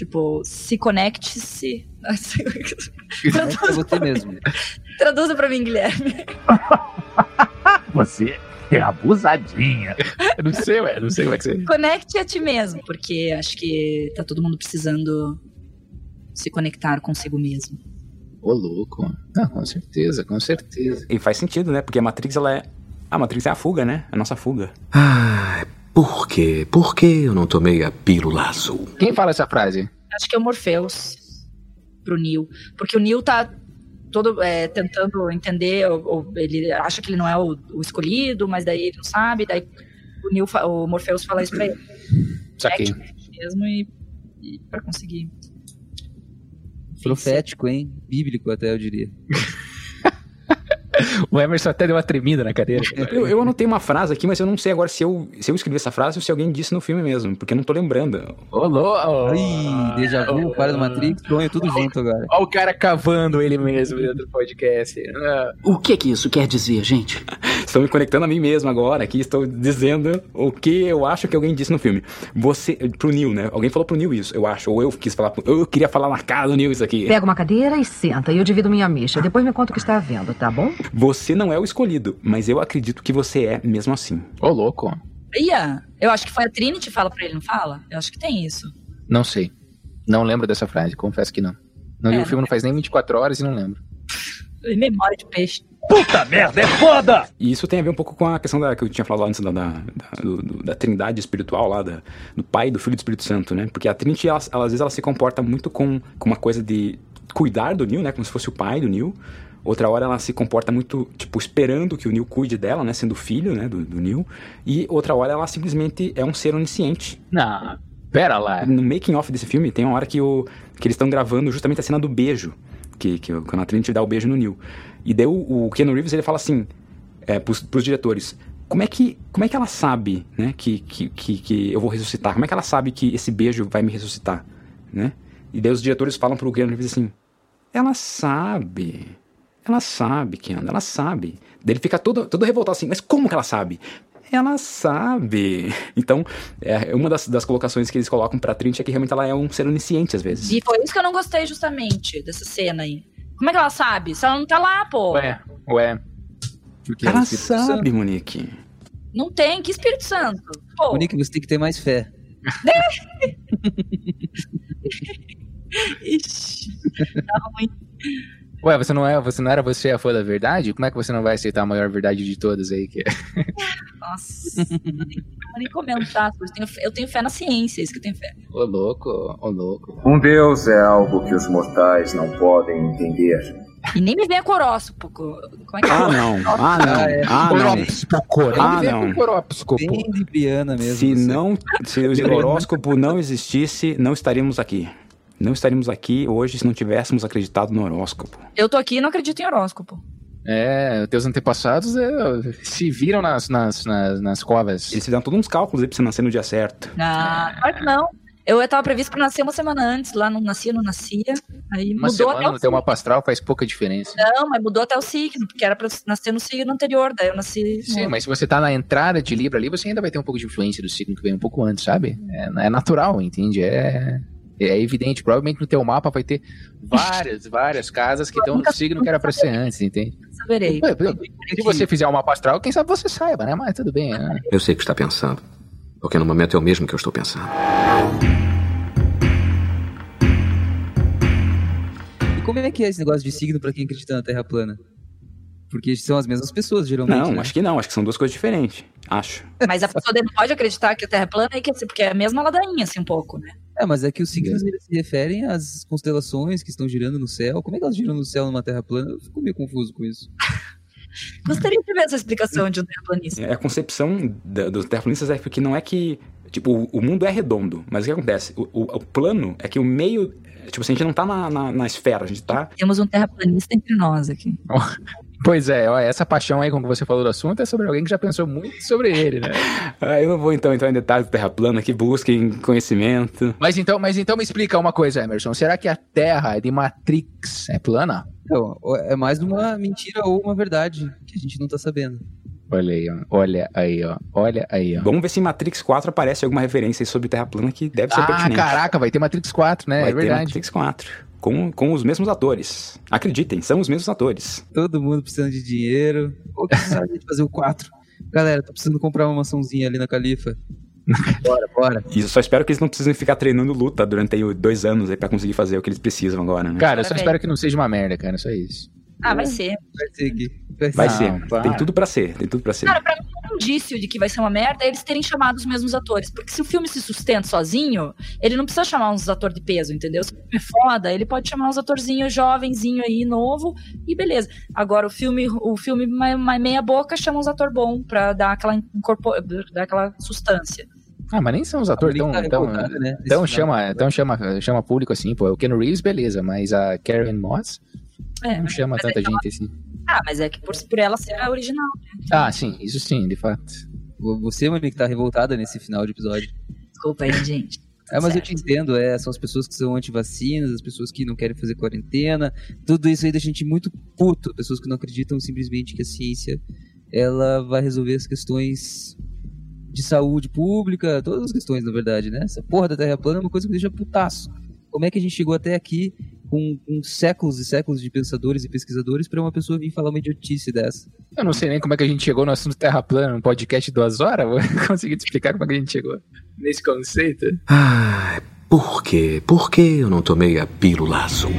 Tipo, se conecte-se. É você mesmo. Traduza pra mim, Guilherme. Você é abusadinha. Eu não sei, ué, não sei como é que você. Conecte a ti mesmo, porque acho que tá todo mundo precisando se conectar consigo mesmo. Ô, louco. Ah, com certeza, com certeza. E faz sentido, né? Porque a Matrix, ela é. A Matrix é a fuga, né? A nossa fuga. Ah, por quê? Por que eu não tomei a pílula azul? Quem fala essa frase? Acho que é o Morpheus pro Neil. Porque o Neil tá todo é, tentando entender, ou, ou ele acha que ele não é o, o escolhido, mas daí ele não sabe, daí o, Neil, fa- o Morpheus fala isso pra ele. Saquei. Mesmo e, e pra conseguir. Profético, hein? Bíblico até, eu diria. O Emerson até deu uma tremida na cadeira. Eu, eu anotei uma frase aqui, mas eu não sei agora se eu, se eu escrevi essa frase ou se alguém disse no filme mesmo, porque eu não tô lembrando. Ô, louco. Ai, déjà vu, para do Matrix, sonho tudo junto agora. Olha o cara cavando ele mesmo dentro do podcast. Ah, O que que isso quer dizer, gente? Estou me conectando a mim mesmo agora, aqui estou dizendo o que eu acho que alguém disse no filme. Você, pro Neil, né? Alguém falou pro Neil isso, eu acho, ou eu quis falar, pro- eu queria falar na cara do Neil isso aqui. Pega uma cadeira e senta, e eu divido minha micha. Depois me conta o que está vendo, tá bom? Você não é o escolhido, mas eu acredito que você é mesmo assim. Ô, louco. Ia, eu acho que foi a Trinity que fala pra ele, não fala? Eu acho que tem isso. Não sei. Não lembro dessa frase, confesso que não. Não vi É, o filme não faz nem 24 horas e não lembro. Memória de peixe. Puta merda, é foda! E isso tem a ver um pouco com a questão da, que eu tinha falado antes da, da, da, do- do- da trindade espiritual lá, da- do Pai, do Filho e do Espírito Santo, né? Porque a Trinity, ela, ela, às vezes, ela se comporta muito com, com uma coisa de cuidar do Neil, né? Como se fosse o pai do Neil. Outra hora ela se comporta muito, tipo, esperando que o Neil cuide dela, né? Sendo filho, né? Do, do Neil. E outra hora ela simplesmente é um ser onisciente. Não, pera lá. No making off desse filme tem uma hora que, o, que eles estão gravando justamente a cena do beijo. Que, que o- quando a Trinity dá o beijo no Neil. E daí o, o Keanu Reeves ele fala assim é, pros, pros diretores. Como é, que, como é que ela sabe, né, que, que, que, que eu vou ressuscitar? Como é que ela sabe que esse beijo vai me ressuscitar, né? E daí os diretores falam pro Keanu Reeves assim, ela sabe, ela sabe, Keanu, ela sabe. Daí ele fica todo, todo revoltado assim, mas como que ela sabe? Ela sabe. Então, é, uma das, das colocações que eles colocam pra Trinity é que realmente ela é um ser onisciente às vezes. E foi isso que eu não gostei justamente dessa cena aí. Como é que ela sabe? Se ela não tá lá, pô. Ué, ué. Porque Ela o Espírito Santo- sabe, Monique. Não tem. Que Espírito Santo? Pô. Monique, você tem que ter mais fé. Ixi. Tá ruim. Ué, você não, é, você não era você a fã da verdade? Como é que você não vai aceitar a maior verdade de todas aí? Que é? Nossa. não vou nem comentar. Eu tenho, fé- eu tenho fé na ciência, é isso que eu tenho fé. Ô louco, ô louco. Um Deus é algo que os mortais não podem entender. E nem me venha com horóscopo. Como é que é? Ah, não. Ah, não. é. Ah, não. Horóscopo, nem Ah, não. com horóscopo. Bem libriana mesmo. Se você. não, se o horóscopo não existisse, não estaríamos aqui. Não estaríamos aqui hoje se não tivéssemos acreditado no horóscopo. Eu tô aqui e não acredito em horóscopo. É, teus antepassados é, se viram nas, nas, nas, nas covas. Eles fizeram todos uns cálculos aí pra você nascer no dia certo. Ah, claro que não. Eu tava previsto pra nascer uma semana antes, lá não nascia, não nascia. Aí Uma mudou semana até o no teu signo. mapa astral faz pouca diferença. Não, mas mudou até o signo, porque era pra eu nascer no signo anterior, daí eu nasci. Sim, no- mas se você tá na entrada de Libra ali, você ainda vai ter um pouco de influência do signo que vem um pouco antes, sabe? É, é natural, entende? É, é evidente. Provavelmente no teu mapa vai ter várias, várias casas que estão no signo que era pra ser antes, entende? Saberei. Se você fizer o mapa astral, quem sabe você saiba, né? Mas tudo bem. né? Eu sei o que está pensando. Porque no momento é o mesmo que eu estou pensando. E como é que é esse negócio de signo pra quem acredita na Terra plana? Porque são as mesmas pessoas, geralmente. Não, né? acho que não. Acho que são duas coisas diferentes. Acho. Mas a pessoa não pode acreditar que a Terra é plana, e que, assim, porque é a mesma ladainha, assim, um pouco, né? É, mas é que os signos eles se referem às constelações que estão girando no céu. Como é que elas giram no céu numa Terra plana? Eu fico meio confuso com isso. Gostaria de ver essa explicação de um terraplanista. É, A concepção dos terraplanistas é porque não é que. Tipo, o, o mundo é redondo, mas o que acontece? O, o- o plano é que o meio. Tipo assim, a gente não tá na, na, na esfera, a gente tá. Temos um terraplanista entre nós aqui. Pois é, ó, essa paixão aí com que você falou do assunto é sobre alguém que já pensou muito sobre ele, né? Ah, eu não vou então entrar em detalhes do terra plana, que busquem conhecimento. Mas então, mas então me explica uma coisa, Emerson. Será que a Terra de Matrix é plana? Então, é mais uma mentira ou uma verdade que a gente não tá sabendo. Olha aí, ó. Olha aí, ó. Olha aí, ó. Vamos ver se em Matrix 4 aparece alguma referência aí sobre terra plana que deve ser Ah, pertinente. caraca, vai ter Matrix 4, né? Vai é ter verdade. Matrix 4. Com, com os mesmos atores. Acreditem, são os mesmos atores. Todo mundo precisando de dinheiro. Ou precisar de fazer o 4. Galera, tô precisando comprar uma mansãozinha ali na Califa. Bora, bora. E eu só espero que eles não precisem ficar treinando luta durante aí dois anos aí pra conseguir fazer o que eles precisam agora, né? Cara, eu só espero que não seja uma merda, cara. Só isso. Ah, vai ser. Vai ser aqui. Vai Vai ser. Não, para. Tem tudo pra ser. Tem tudo pra ser. Cara, pra mim, um indício de que vai ser uma merda é eles terem chamado os mesmos atores. Porque se o filme se sustenta sozinho, ele não precisa chamar uns atores de peso, entendeu? Se o filme é foda, ele pode chamar uns atorzinhos jovenzinho aí, novo, e beleza. Agora, o filme, o filme mais, mais meia boca chama uns ator bom pra dar aquela, incorpor... dar aquela sustância. Ah, mas nem são os atores tão. Tá tão, né? Então Esse chama, então chama, chama público assim, pô. O Ken Reeves, beleza, mas a Karen Moss É, não chama mas tanta é- gente assim. Ah, mas é que por, por ela ser a original. né? Ah, sim, isso sim, de fato. Você, Monique, tá revoltada nesse final de episódio. Desculpa aí, gente. É, mas eu Certo. te entendo, é, são as pessoas que são anti-vacinas, as pessoas que não querem fazer quarentena, tudo isso aí deixa a gente muito puto, pessoas que não acreditam simplesmente que a ciência ela vai resolver as questões de saúde pública, todas as questões, na verdade, né? Essa porra da Terra plana é uma coisa que me deixa putaço. Como é que a gente chegou até aqui com, com séculos e séculos de pensadores e pesquisadores para uma pessoa vir falar uma idiotice dessa? Eu não sei nem como é que a gente chegou no assunto Terra plana, num podcast de duas horas. Vou conseguir te explicar como é que a gente chegou nesse conceito. Ai, por quê? Por que eu não tomei a pílula azul?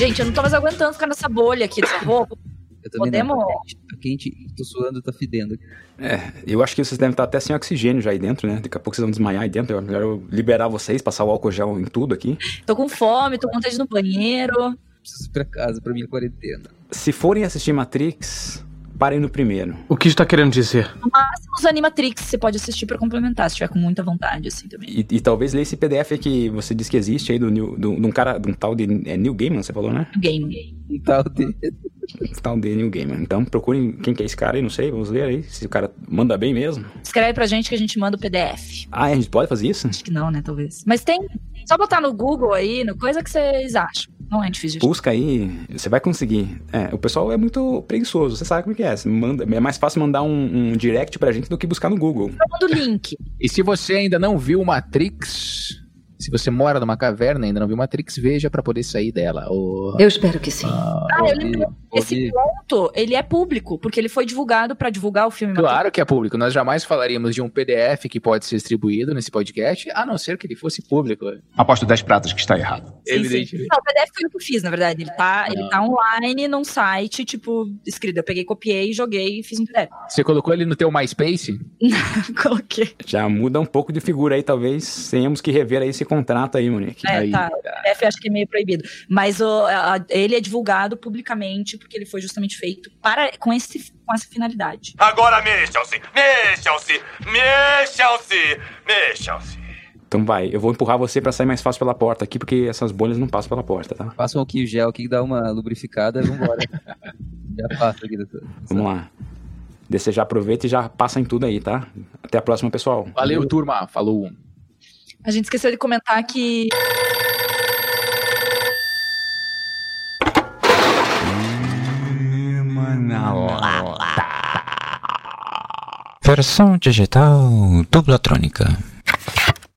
Gente, eu não tô mais aguentando ficar nessa bolha aqui dessa roupa. Eu também Podemos. não. Tá quente, tô suando, tá fedendo. É, eu acho que vocês devem estar até sem oxigênio já aí dentro, né? Daqui a pouco vocês vão desmaiar aí dentro. Eu quero liberar vocês, passar o álcool gel em tudo aqui. Tô com fome, tô com vontade no banheiro. Preciso ir pra casa, pra minha quarentena. Se forem assistir Matrix, parem no primeiro. O que está querendo dizer? No máximo, os Animatrix você pode assistir pra complementar, se tiver com muita vontade, assim também. E, e talvez ler esse PDF aí que você disse que existe aí do, do, de um cara, de um tal de é Neil Gaiman, você falou, né? Game. Um tal de. Um tal de Neil Gaiman. Então procurem quem que é esse cara aí, não sei, vamos ler aí, se o cara manda bem mesmo. Escreve pra gente que a gente manda o PDF. Ah, a gente pode fazer isso? Acho que não, né, talvez. Mas tem. Só botar no Google aí, no coisa que vocês acham. Não é difícil de Busca aí, você vai conseguir. É, o pessoal é muito preguiçoso, você sabe como que é. Manda, é mais fácil mandar um, um direct pra gente do que buscar no Google. Eu mando o link. E se você ainda não viu Matrix, se você mora numa caverna e ainda não viu Matrix, veja pra poder sair dela. O... Eu espero que sim. Ah, eu lembro. Esse ponto, ele é público, porque ele foi divulgado pra divulgar o filme. Claro que é público. Nós jamais falaríamos de um PDF que pode ser distribuído nesse podcast, a não ser que ele fosse público. Aposto 10 pratas que está errado. Sim, sim. Evidentemente. Não, o PDF foi eu que fiz, na verdade. Ele tá, ele tá online num site, tipo, escrito. Eu peguei, copiei, joguei e fiz um PDF. Você colocou ele no teu MySpace? Coloquei. Já muda um pouco de figura aí, talvez tenhamos que rever aí esse contrato aí, Monique. É, Aí. tá. O PDF eu acho que é meio proibido. Mas o, a- ele é divulgado publicamente porque ele foi justamente feito para, com, esse, com essa finalidade. Agora mexam-se, mexam-se, mexam-se, mexam-se. Então vai, eu vou empurrar você pra sair mais fácil pela porta aqui, porque essas bolhas não passam pela porta, tá? Passa um pouquinho de gel aqui que dá uma lubrificada e vambora. já passa aqui, doutor. Vamos lá. Você já aproveita e já passa em tudo aí, tá? Até a próxima, pessoal. Valeu, turma. Falou. A gente esqueceu de comentar que. Versão digital dublatrônica.